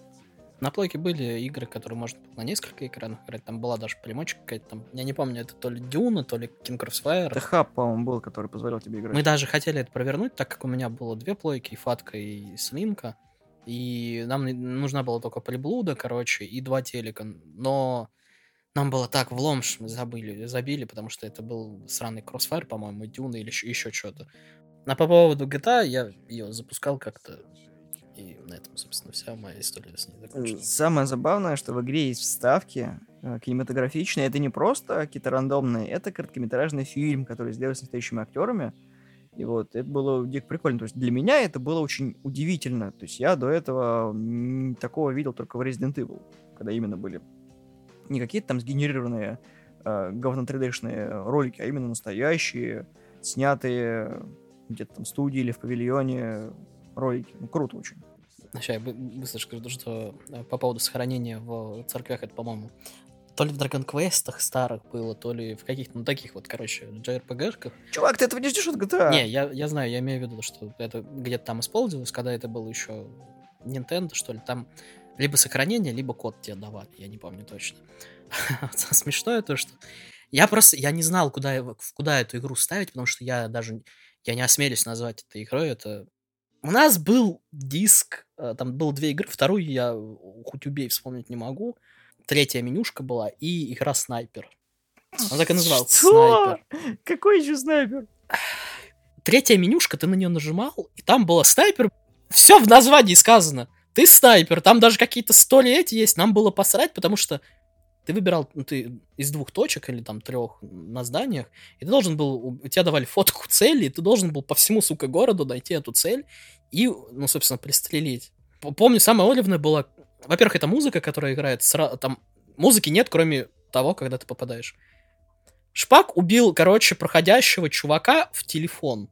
На плойке были игры, которые можно на несколько экранах играть. Там была даже примочка какая-то там. Я не помню, это то ли Дюна, то ли King Crossfire. Это хаб, по-моему, был, который позволял тебе играть. Мы даже хотели это провернуть, так как у меня было две плойки, и Фатка, и Слинка. И нам нужна была только приблуда, короче, и два телека. Но нам было так влом, что мы забыли, забили, потому что это был сраный кроссфайр, по-моему, Дюна или еще, еще что-то. А по поводу GTA я ее запускал как-то, и на этом, собственно, вся моя история с ней закончилась. Самое забавное, что в игре есть вставки э, кинематографичные. Это не просто какие-то рандомные, это короткометражный фильм, который сделан с настоящими актерами. И вот это было дико прикольно. То есть для меня это было очень удивительно. То есть я до этого такого видел только в Resident Evil, когда именно были не какие-то там сгенерированные э, говно 3D-шные ролики, а именно настоящие, снятые где-то там в студии или в павильоне ролики. Ну, круто очень. Сейчас я быстро скажу, что э, по поводу сохранения в церквях, это, по-моему, то ли в Dragon Quest старых было, то ли в каких-то, ну, таких вот, короче, JRPG-шках. Чувак, ты этого не ждешь от GTA? Не, я, я знаю, я имею в виду, что это где-то там использовалось, когда это было еще Nintendo, что ли, там либо сохранение, либо код тебе давали, я не помню точно. Смешное то, что я просто, я не знал, куда, куда эту игру ставить, потому что я даже, я не осмелюсь назвать это игрой, это... У нас был диск, э, там было две игры, вторую я хоть убей вспомнить не могу, третья менюшка была и игра снайпер. Он так и называл. Что? Снайпер. Какой еще снайпер? Третья менюшка, ты на нее нажимал, и там было снайпер. Все в названии сказано. Ты снайпер, там даже какие-то столетия есть. Нам было посрать, потому что ты выбирал, ну, ты из двух точек или там трех на зданиях, и ты должен был, у тебя давали фотку цели, и ты должен был по всему, сука, городу найти эту цель и, ну, собственно, пристрелить. Помню, самое оливное было во-первых, это музыка, которая играет. Сра... Там музыки нет, кроме того, когда ты попадаешь. Шпак убил, короче, проходящего чувака в телефон.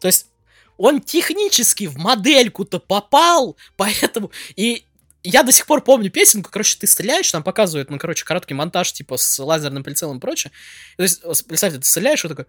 То есть он технически в модельку-то попал, поэтому... И я до сих пор помню песенку, короче, ты стреляешь, там показывают, ну, короче, короткий монтаж, типа, с лазерным прицелом и прочее. То есть, представьте, ты стреляешь, вот такой...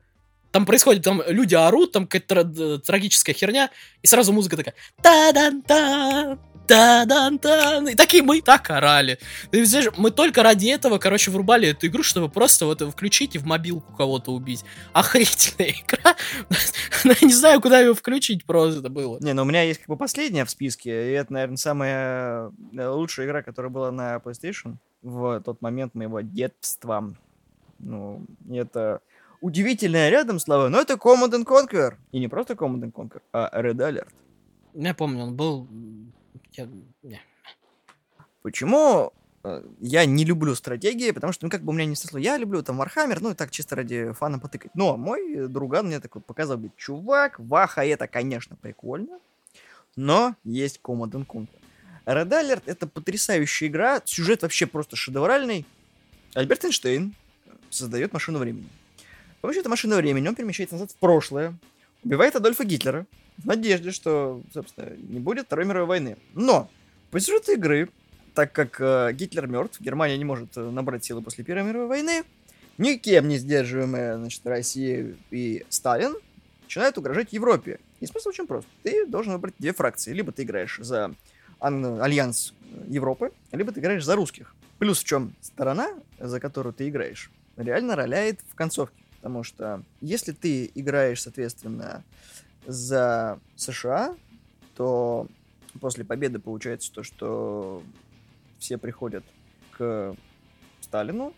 Там происходит, там люди орут, там какая-то трагическая херня, и сразу музыка такая... Та-дан-та! Да дан дан И такие мы так орали. Ты знаешь, мы только ради этого, короче, врубали эту игру, чтобы просто вот включить и в мобилку кого-то убить. Охренительная игра. Ну, я не знаю, куда ее включить просто было. Не, ну у меня есть как бы последняя в списке, и это, наверное, самая э, лучшая игра, которая была на PlayStation в тот момент моего детства. Ну, это удивительное рядом слова, но это Command and Conquer. И не просто Command and Conquer, а Red Alert. Я помню, он был... Я... Почему э, я не люблю стратегии, потому что, ну, как бы у меня не сосло, я люблю там Warhammer, ну, и так чисто ради фана потыкать. Но мой друган мне такой показал, говорит, чувак, Ваха это, конечно, прикольно, но есть Command and Conquer. Red Alert это потрясающая игра, сюжет вообще просто шедевральный. Альберт Эйнштейн создает машину времени. С помощью этой машины времени он перемещается назад в прошлое, убивает Адольфа Гитлера, в надежде, что, собственно, не будет Второй мировой войны. Но по сюжету игры, так как э, Гитлер мертв, Германия не может э, набрать силы после Первой мировой войны, никем не сдерживаемая, значит, Россия и Сталин начинают угрожать Европе. И смысл очень прост. Ты должен выбрать две фракции. Либо ты играешь за Альянс Европы, либо ты играешь за русских. Плюс в чем сторона, за которую ты играешь, реально роляет в концовке. Потому что если ты играешь, соответственно, за США, то после победы получается то, что все приходят к Сталину,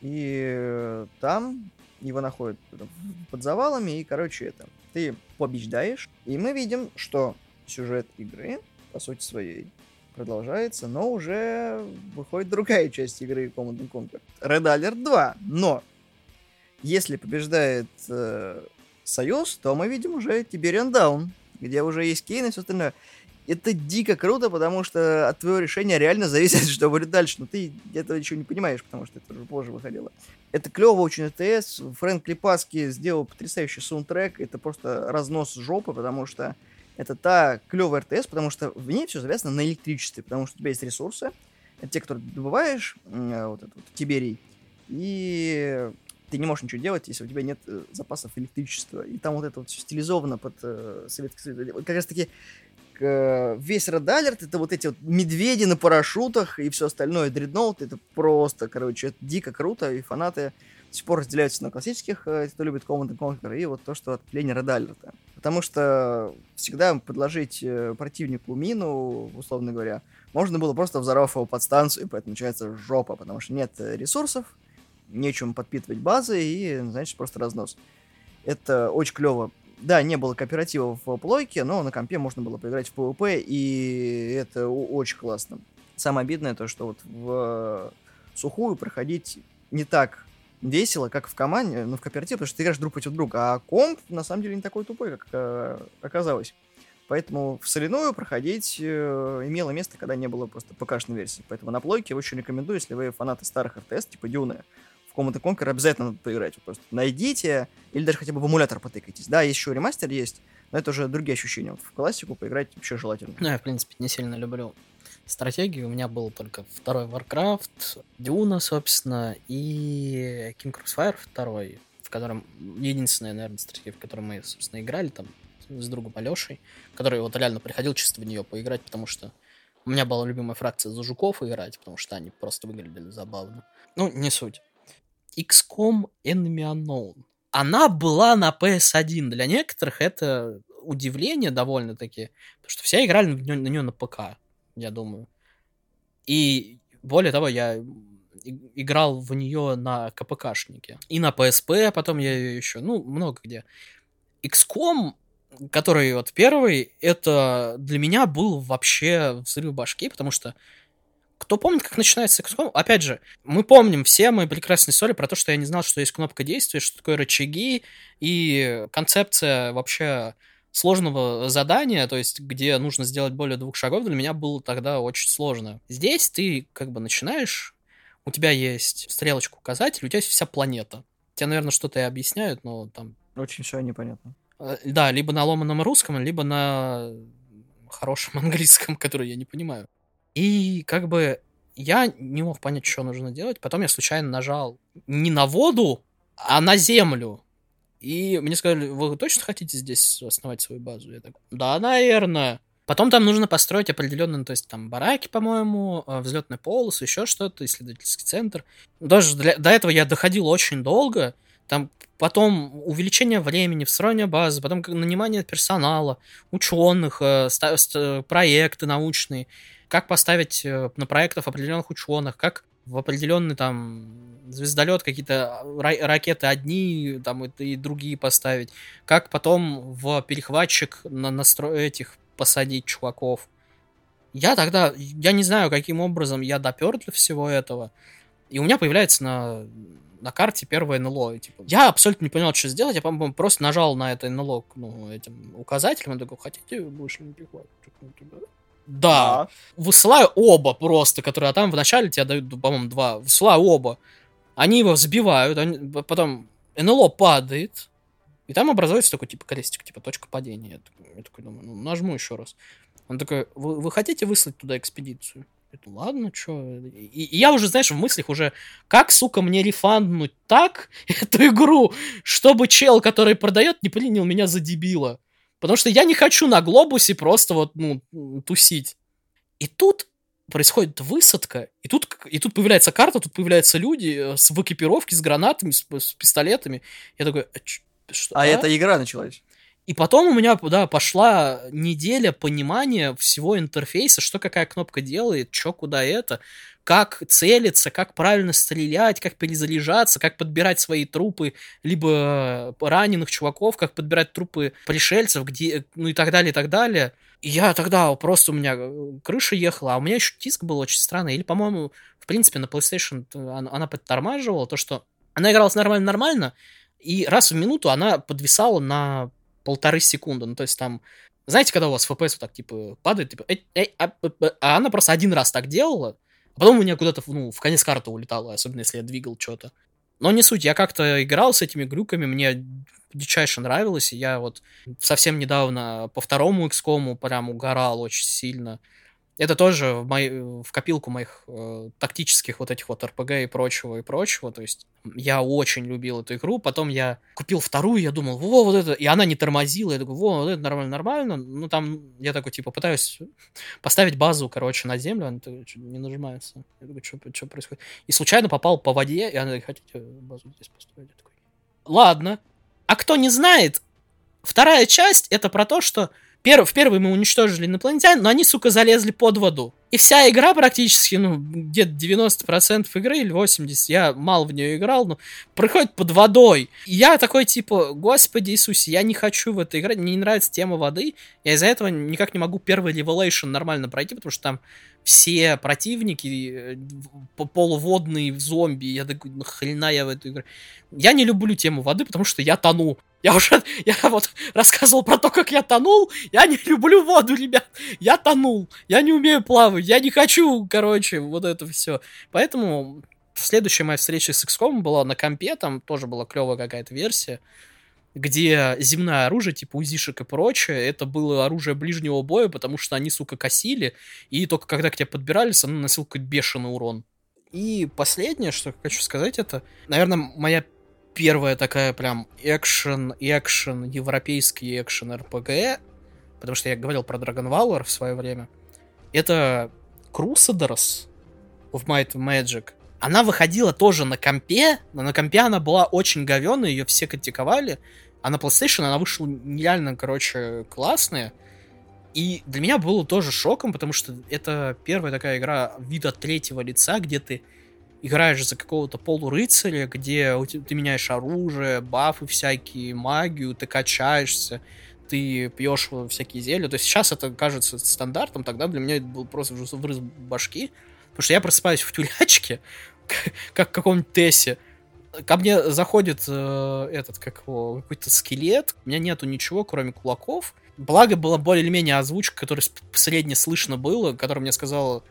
и там его находят под завалами, и, короче, это, ты побеждаешь, и мы видим, что сюжет игры, по сути своей, продолжается, но уже выходит другая часть игры Command Conquer. Red Alert 2, но если побеждает э, Союз, то мы видим уже Тибериан Даун, где уже есть Кейн и все остальное. Это дико круто, потому что от твоего решения реально зависит, что будет дальше. Но ты этого еще не понимаешь, потому что это уже позже выходило. Это клево очень ТС. Фрэнк Липаски сделал потрясающий саундтрек. Это просто разнос жопы, потому что это та клевая РТС, потому что в ней все завязано на электричестве, потому что у тебя есть ресурсы, это те, которые добываешь, вот этот вот Тиберий, и ты не можешь ничего делать, если у тебя нет э, запасов электричества. И там вот это вот стилизовано под э, Советский Союз. Вот как раз таки э, весь Red это вот эти вот медведи на парашютах и все остальное, дредноут, это просто, короче, это дико круто, и фанаты до сих пор разделяются на классических, э, кто любит Command Conquer, и вот то, что отклонение Red Alert. Потому что всегда подложить э, противнику мину, условно говоря, можно было просто взорвав его подстанцию, и поэтому начинается жопа, потому что нет ресурсов, нечем подпитывать базы, и, значит, просто разнос. Это очень клево. Да, не было кооператива в плойке, но на компе можно было поиграть в PvP, и это очень классно. Самое обидное то, что вот в сухую проходить не так весело, как в команде, ну, в кооперативе, потому что ты играешь друг против друга, а комп, на самом деле, не такой тупой, как э, оказалось. Поэтому в соляную проходить э, имело место, когда не было просто ПК-шной версии. Поэтому на плойке очень рекомендую, если вы фанаты старых РТС, типа Дюны, Command Conquer обязательно надо поиграть. Вы просто найдите, или даже хотя бы в эмулятор потыкайтесь. Да, еще ремастер есть, но это уже другие ощущения. Вот в классику поиграть вообще желательно. Ну, я, в принципе, не сильно люблю стратегии. У меня был только второй Warcraft, Дюна, собственно, и King Crossfire второй, в котором единственная, наверное, стратегия, в которой мы, собственно, играли там с другом Алешей, который вот реально приходил чисто в нее поиграть, потому что у меня была любимая фракция за жуков играть, потому что они просто выглядели забавно. Ну, не суть. XCOM Enemy Unknown. Она была на PS1. Для некоторых это удивление довольно-таки, потому что все играли на нее, на нее на ПК, я думаю. И более того, я играл в нее на КПКшнике. И на PSP, потом я ее еще, ну, много где. XCOM, который вот первый, это для меня был вообще взрыв башки, потому что кто помнит, как начинается XCOM? Опять же, мы помним все мои прекрасные истории про то, что я не знал, что есть кнопка действия, что такое рычаги, и концепция вообще сложного задания, то есть где нужно сделать более двух шагов, для меня было тогда очень сложно. Здесь ты как бы начинаешь, у тебя есть стрелочку указатель, у тебя есть вся планета. Тебе, наверное, что-то и объясняют, но там... Очень все непонятно. Э, да, либо на ломаном русском, либо на хорошем английском, который я не понимаю. И как бы я не мог понять, что нужно делать. Потом я случайно нажал не на воду, а на землю. И мне сказали, вы точно хотите здесь основать свою базу? Я так, да, наверное. Потом там нужно построить определенные, ну, то есть там бараки, по-моему, э, взлетную полосу, еще что-то, исследовательский центр. Даже для, до этого я доходил очень долго. Там потом увеличение времени, встроение базы, потом нанимание персонала, ученых, э, проекты научные, как поставить э, на проектов определенных ученых, как в определенный там звездолет какие-то ракеты одни там и другие поставить, как потом в перехватчик на настрой этих посадить чуваков. Я тогда, я не знаю, каким образом я допер для всего этого. И у меня появляется на, на карте первое НЛО. Типа, я абсолютно не понял, что сделать. Я, по-моему, просто нажал на это НЛО ну, этим указателем. и такой, хотите больше не пихать? Да. Высылаю оба просто, которые а там вначале тебе дают, по-моему, два. Высылаю оба. Они его взбивают, они, потом НЛО падает, и там образуется такой, типа, крестик, типа, точка падения. Я такой, я такой думаю, ну, нажму еще раз. Он такой, вы, вы хотите выслать туда экспедицию? Я говорю, ладно, что? И, и я уже, знаешь, в мыслях уже, как, сука, мне рефанднуть так эту игру, чтобы чел, который продает, не принял меня за дебила. Потому что я не хочу на глобусе просто вот, ну, тусить. И тут происходит высадка, и тут, и тут появляется карта, тут появляются люди э, с, в экипировке, с гранатами, с, с пистолетами. Я такой, а, что, а, а эта игра началась? И потом у меня, да, пошла неделя понимания всего интерфейса, что какая кнопка делает, что куда это как целиться, как правильно стрелять, как перезаряжаться, как подбирать свои трупы, либо раненых чуваков, как подбирать трупы пришельцев, где, ну и так далее, и так далее. И я тогда просто у меня крыша ехала, а у меня еще диск был очень странный. Или, по-моему, в принципе, на PlayStation она подтормаживала то, что она игралась нормально-нормально, и раз в минуту она подвисала на полторы секунды. Ну, то есть там знаете, когда у вас FPS вот так, типа, падает, типа, эй, эй, а, а, она просто один раз так делала, а потом у меня куда-то, ну, в конец карты улетало, особенно если я двигал что-то. Но не суть, я как-то играл с этими глюками, мне дичайше нравилось, и я вот совсем недавно по второму XCOM прям угорал очень сильно. Это тоже в, мой, в копилку моих э, тактических вот этих вот РПГ и прочего, и прочего. То есть я очень любил эту игру. Потом я купил вторую, я думал, во, вот это... И она не тормозила. Я такой, во, вот это нормально, нормально. Ну, там я такой, типа, пытаюсь поставить базу, короче, на землю. Она не нажимается. Я такой, что, что происходит? И случайно попал по воде, и она говорит, хотите базу здесь построить? Я такой, ладно. А кто не знает, вторая часть это про то, что Пер, в первый мы уничтожили инопланетян, но они, сука, залезли под воду. И вся игра практически, ну, где-то 90% игры или 80%, я мало в нее играл, но проходит под водой. И я такой, типа, господи Иисусе, я не хочу в это играть, мне не нравится тема воды, я из-за этого никак не могу первый Revelation нормально пройти, потому что там все противники э, полуводные зомби, я такой, нахрена я в эту игру. Я не люблю тему воды, потому что я тону. Я уже, я вот рассказывал про то, как я тонул. Я не люблю воду, ребят. Я тонул. Я не умею плавать. Я не хочу, короче, вот это все. Поэтому следующая моя встреча с XCOM была на компе. Там тоже была клевая какая-то версия где земное оружие, типа узишек и прочее, это было оружие ближнего боя, потому что они, сука, косили, и только когда к тебе подбирались, оно наносило какой-то бешеный урон. И последнее, что хочу сказать, это, наверное, моя первая такая прям экшен, экшен, европейский экшен РПГ, потому что я говорил про Dragon Valor в свое время, это Crusaders of Might and Magic. Она выходила тоже на компе, но на компе она была очень говенная, ее все критиковали, а на PlayStation она вышла нереально, короче, классная. И для меня было тоже шоком, потому что это первая такая игра вида третьего лица, где ты играешь за какого-то полурыцаря, где ты меняешь оружие, бафы всякие, магию, ты качаешься, ты пьешь всякие зелья. То есть сейчас это кажется стандартом, тогда для меня это был просто врыз башки. Потому что я просыпаюсь в тюлячке, как в каком-нибудь Тессе. Ко мне заходит э, этот, как его, какой-то скелет. У меня нету ничего, кроме кулаков. Благо, была более или менее озвучка, которая средне слышно было, которая мне сказала,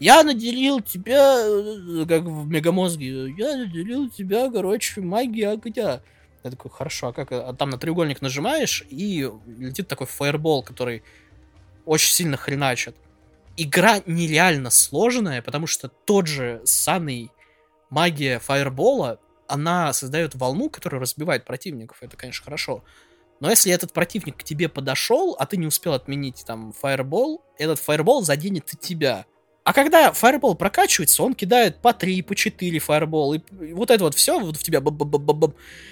я наделил тебя, э, как в Мегамозге, я наделил тебя, короче, магией огня. Я такой, хорошо, а как? А там на треугольник нажимаешь, и летит такой фаербол, который очень сильно хреначит. Игра нереально сложная, потому что тот же самый магия фаербола, она создает волну, которая разбивает противников. Это, конечно, хорошо. Но если этот противник к тебе подошел, а ты не успел отменить там фаербол, этот фаербол заденет и тебя. А когда фаербол прокачивается, он кидает по 3, по 4 фаербол, и вот это вот все вот в тебя.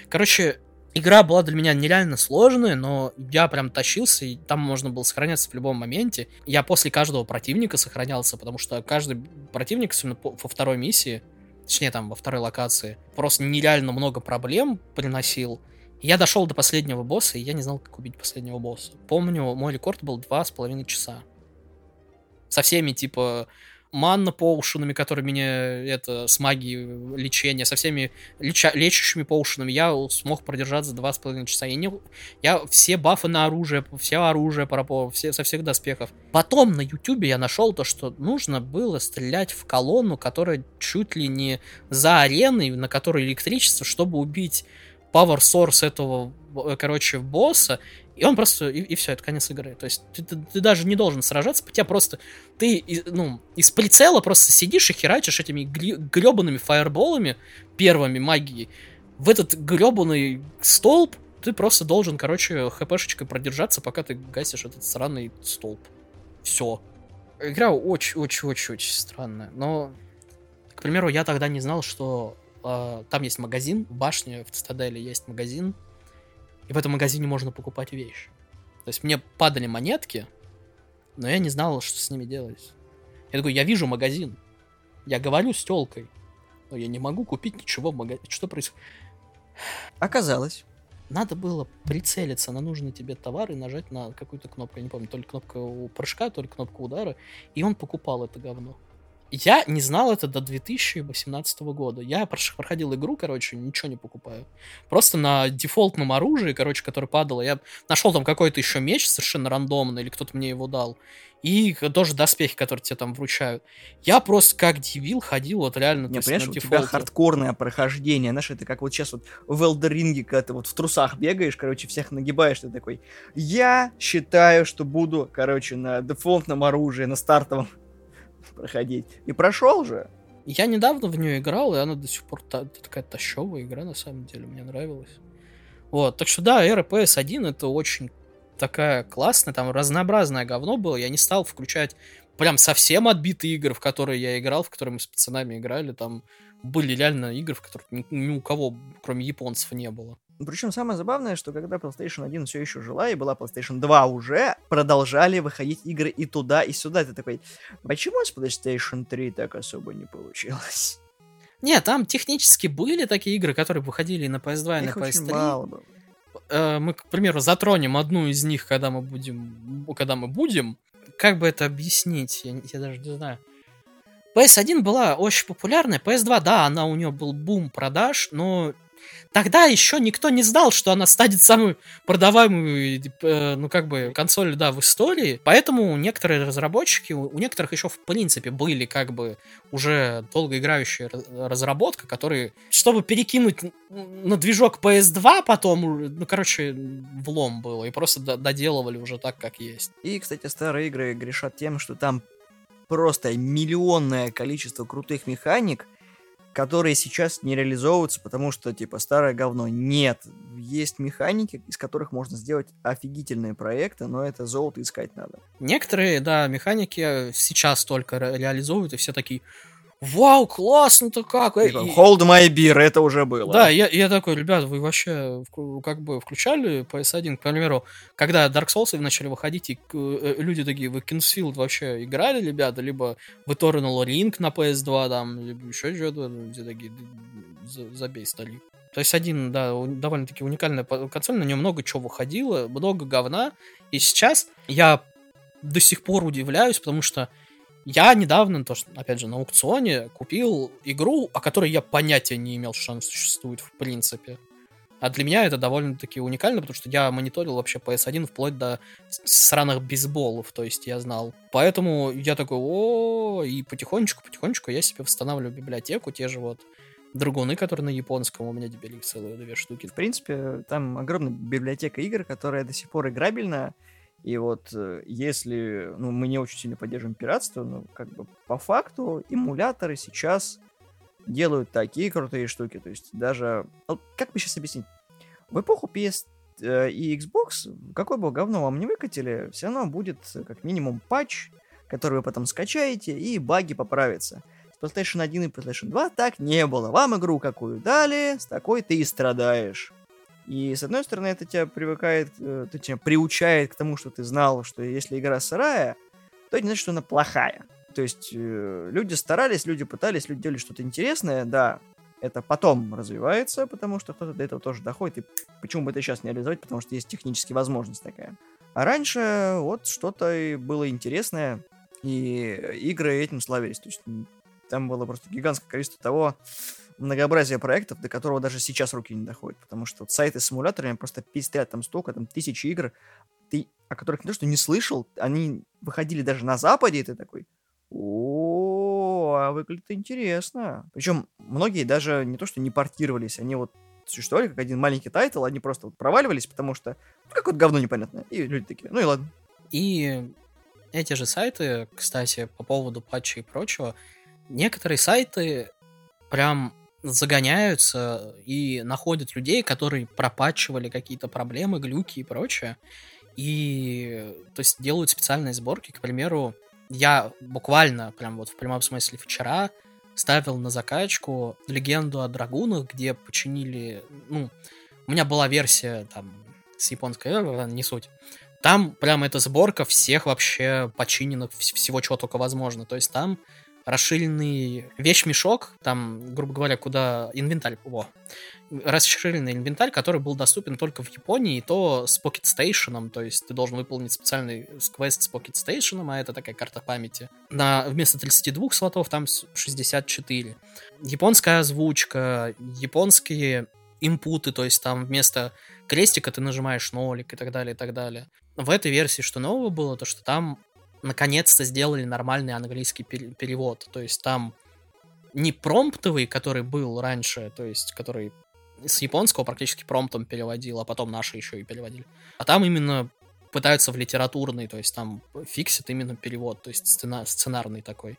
Короче, игра была для меня нереально сложная, но я прям тащился, и там можно было сохраняться в любом моменте. Я после каждого противника сохранялся, потому что каждый противник, особенно во второй миссии, точнее там во второй локации, просто нереально много проблем приносил. Я дошел до последнего босса, и я не знал, как убить последнего босса. Помню, мой рекорд был два с половиной часа. Со всеми, типа, манна поушенами, которые меня это с магией лечения, со всеми леча, лечащими поушенами, я смог продержаться два с половиной часа. Я, не, я все бафы на оружие, все оружие пропал, все, со всех доспехов. Потом на ютубе я нашел то, что нужно было стрелять в колонну, которая чуть ли не за ареной, на которой электричество, чтобы убить power source этого, э, короче, босса, и он просто, и, и все, это конец игры. То есть ты, ты, ты даже не должен сражаться, тебя просто, ты, ну, из прицела просто сидишь и херачишь этими гребаными фаерболами, первыми магией, в этот гребаный столб, ты просто должен, короче, хпшечкой продержаться, пока ты гасишь этот сраный столб. Все. Игра очень-очень-очень-очень странная. Но, к примеру, я тогда не знал, что э, там есть магазин, в в Цитадели есть магазин, и в этом магазине можно покупать вещи. То есть мне падали монетки, но я не знал, что с ними делать. Я такой, я вижу магазин, я говорю с телкой, но я не могу купить ничего в магазине. Что происходит? Оказалось. Надо было прицелиться на нужный тебе товар и нажать на какую-то кнопку. Я не помню, то ли кнопка у прыжка, то ли кнопка удара. И он покупал это говно. Я не знал это до 2018 года. Я проходил игру, короче, ничего не покупаю. Просто на дефолтном оружии, короче, которое падало, я нашел там какой-то еще меч совершенно рандомно, или кто-то мне его дал. И тоже доспехи, которые тебе там вручают. Я просто как дебил ходил, вот реально. Не, понимаешь, у тебя хардкорное прохождение, знаешь, это как вот сейчас вот в Элдеринге, когда ты вот в трусах бегаешь, короче, всех нагибаешь, ты такой, я считаю, что буду, короче, на дефолтном оружии, на стартовом проходить. И прошел же. Я недавно в нее играл, и она до сих пор та, такая тащовая игра, на самом деле, мне нравилась. Вот, так что да, RPS 1 это очень такая классная, там разнообразное говно было, я не стал включать прям совсем отбитые игры, в которые я играл, в которые мы с пацанами играли, там были реально игры, в которых ни, ни у кого, кроме японцев, не было. Причем самое забавное, что когда PlayStation 1 все еще жила и была PlayStation 2 уже, продолжали выходить игры и туда, и сюда. Ты такой, почему с PlayStation 3 так особо не получилось? Нет, там технически были такие игры, которые выходили на PS2 и на PS3. Очень мало было. Э, мы, к примеру, затронем одну из них, когда мы будем, когда мы будем. Как бы это объяснить? Я, я даже не знаю. PS1 была очень популярная, PS2, да, она у нее был бум продаж, но Тогда еще никто не знал, что она станет самой продаваемой, э, ну, как бы, консолью, да, в истории. Поэтому некоторые разработчики, у некоторых еще, в принципе, были, как бы, уже долгоиграющая разработка, которые, чтобы перекинуть на движок PS2 потом, ну, короче, влом было, и просто доделывали уже так, как есть. И, кстати, старые игры грешат тем, что там просто миллионное количество крутых механик, которые сейчас не реализовываются, потому что, типа, старое говно. Нет, есть механики, из которых можно сделать офигительные проекты, но это золото искать надо. Некоторые, да, механики сейчас только реализуют, и все такие, вау, классно-то как! Типа, hold my beer, это уже было. Да, я, я такой, ребят, вы вообще как бы включали PS1, к примеру, когда Dark Souls начали выходить, и э, люди такие, вы Kingsfield вообще играли, ребята, либо вы Tornal Link на PS2, там, либо еще что-то, где такие, забей стали. То есть один, да, довольно-таки уникальная консоль, на нее много чего выходило, много говна, и сейчас я до сих пор удивляюсь, потому что я недавно, то, что, опять же, на аукционе купил игру, о которой я понятия не имел, что она существует в принципе. А для меня это довольно-таки уникально, потому что я мониторил вообще PS1 вплоть до сраных бейсболов, то есть я знал. Поэтому я такой, о, и потихонечку-потихонечку я себе восстанавливаю библиотеку, те же вот Другуны, которые на японском, у меня теперь их целые две штуки. В принципе, там огромная библиотека игр, которая до сих пор играбельна, и вот э, если ну, мы не очень сильно поддерживаем пиратство, ну, как бы по факту эмуляторы сейчас делают такие крутые штуки. То есть даже... Вот как бы сейчас объяснить? В эпоху PS3 э, и Xbox, какое бы говно вам не выкатили, все равно будет как минимум патч, который вы потом скачаете, и баги поправятся. С PlayStation 1 и PlayStation 2 так не было. Вам игру какую дали, с такой ты и страдаешь. И, с одной стороны, это тебя привыкает, э, тебя приучает к тому, что ты знал, что если игра сырая, то это не значит, что она плохая. То есть э, люди старались, люди пытались, люди делали что-то интересное, да, это потом развивается, потому что кто-то до этого тоже доходит, и почему бы это сейчас не реализовать, потому что есть технически возможность такая. А раньше вот что-то было интересное, и игры этим славились. То есть там было просто гигантское количество того многообразия проектов, до которого даже сейчас руки не доходят. Потому что вот сайты с симуляторами просто пиздят там столько, там тысячи игр, ты, о которых не то, что не слышал, они выходили даже на Западе, и ты такой, о, а выглядит интересно. Причем многие даже не то, что не портировались, они вот существовали как один маленький title, они просто вот проваливались, потому что ну, какое-то говно непонятное. И люди такие, ну и ладно. И эти же сайты, кстати, по поводу патчей и прочего, некоторые сайты прям загоняются и находят людей, которые пропатчивали какие-то проблемы, глюки и прочее. И то есть делают специальные сборки. К примеру, я буквально, прям вот в прямом смысле вчера ставил на закачку легенду о драгунах, где починили, ну, у меня была версия там с японской, э, не суть. Там прям эта сборка всех вообще починенных, всего чего только возможно. То есть там расширенный вещмешок, там, грубо говоря, куда инвентарь, о, расширенный инвентарь, который был доступен только в Японии, и то с Pocket Station, то есть ты должен выполнить специальный квест с Pocket Station, а это такая карта памяти. На, вместо 32 слотов там 64. Японская озвучка, японские инпуты, то есть там вместо крестика ты нажимаешь нолик и так далее, и так далее. В этой версии что нового было, то что там наконец-то сделали нормальный английский перевод. То есть там не промптовый, который был раньше, то есть который с японского практически промптом переводил, а потом наши еще и переводили. А там именно пытаются в литературный, то есть там фиксит именно перевод, то есть сцена, сценарный такой.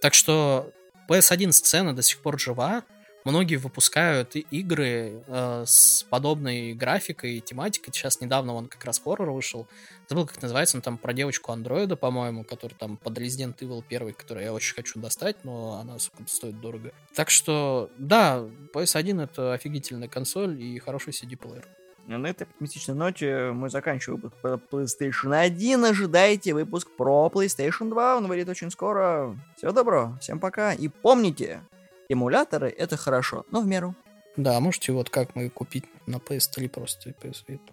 Так что PS1 сцена до сих пор жива, многие выпускают игры э, с подобной графикой и тематикой. Сейчас недавно он как раз хоррор вышел. Забыл, как называется, он там про девочку андроида, по-моему, который там под Resident Evil 1, который я очень хочу достать, но она, сука, стоит дорого. Так что, да, PS1 это офигительная консоль и хороший CD-плеер. На этой оптимистичной ноте мы заканчиваем выпуск про PlayStation 1. Ожидайте выпуск про PlayStation 2. Он выйдет очень скоро. Всего доброго, всем пока. И помните, Эмуляторы — это хорошо, но в меру. Да, можете вот как мы купить на PS3 просто PS Vita.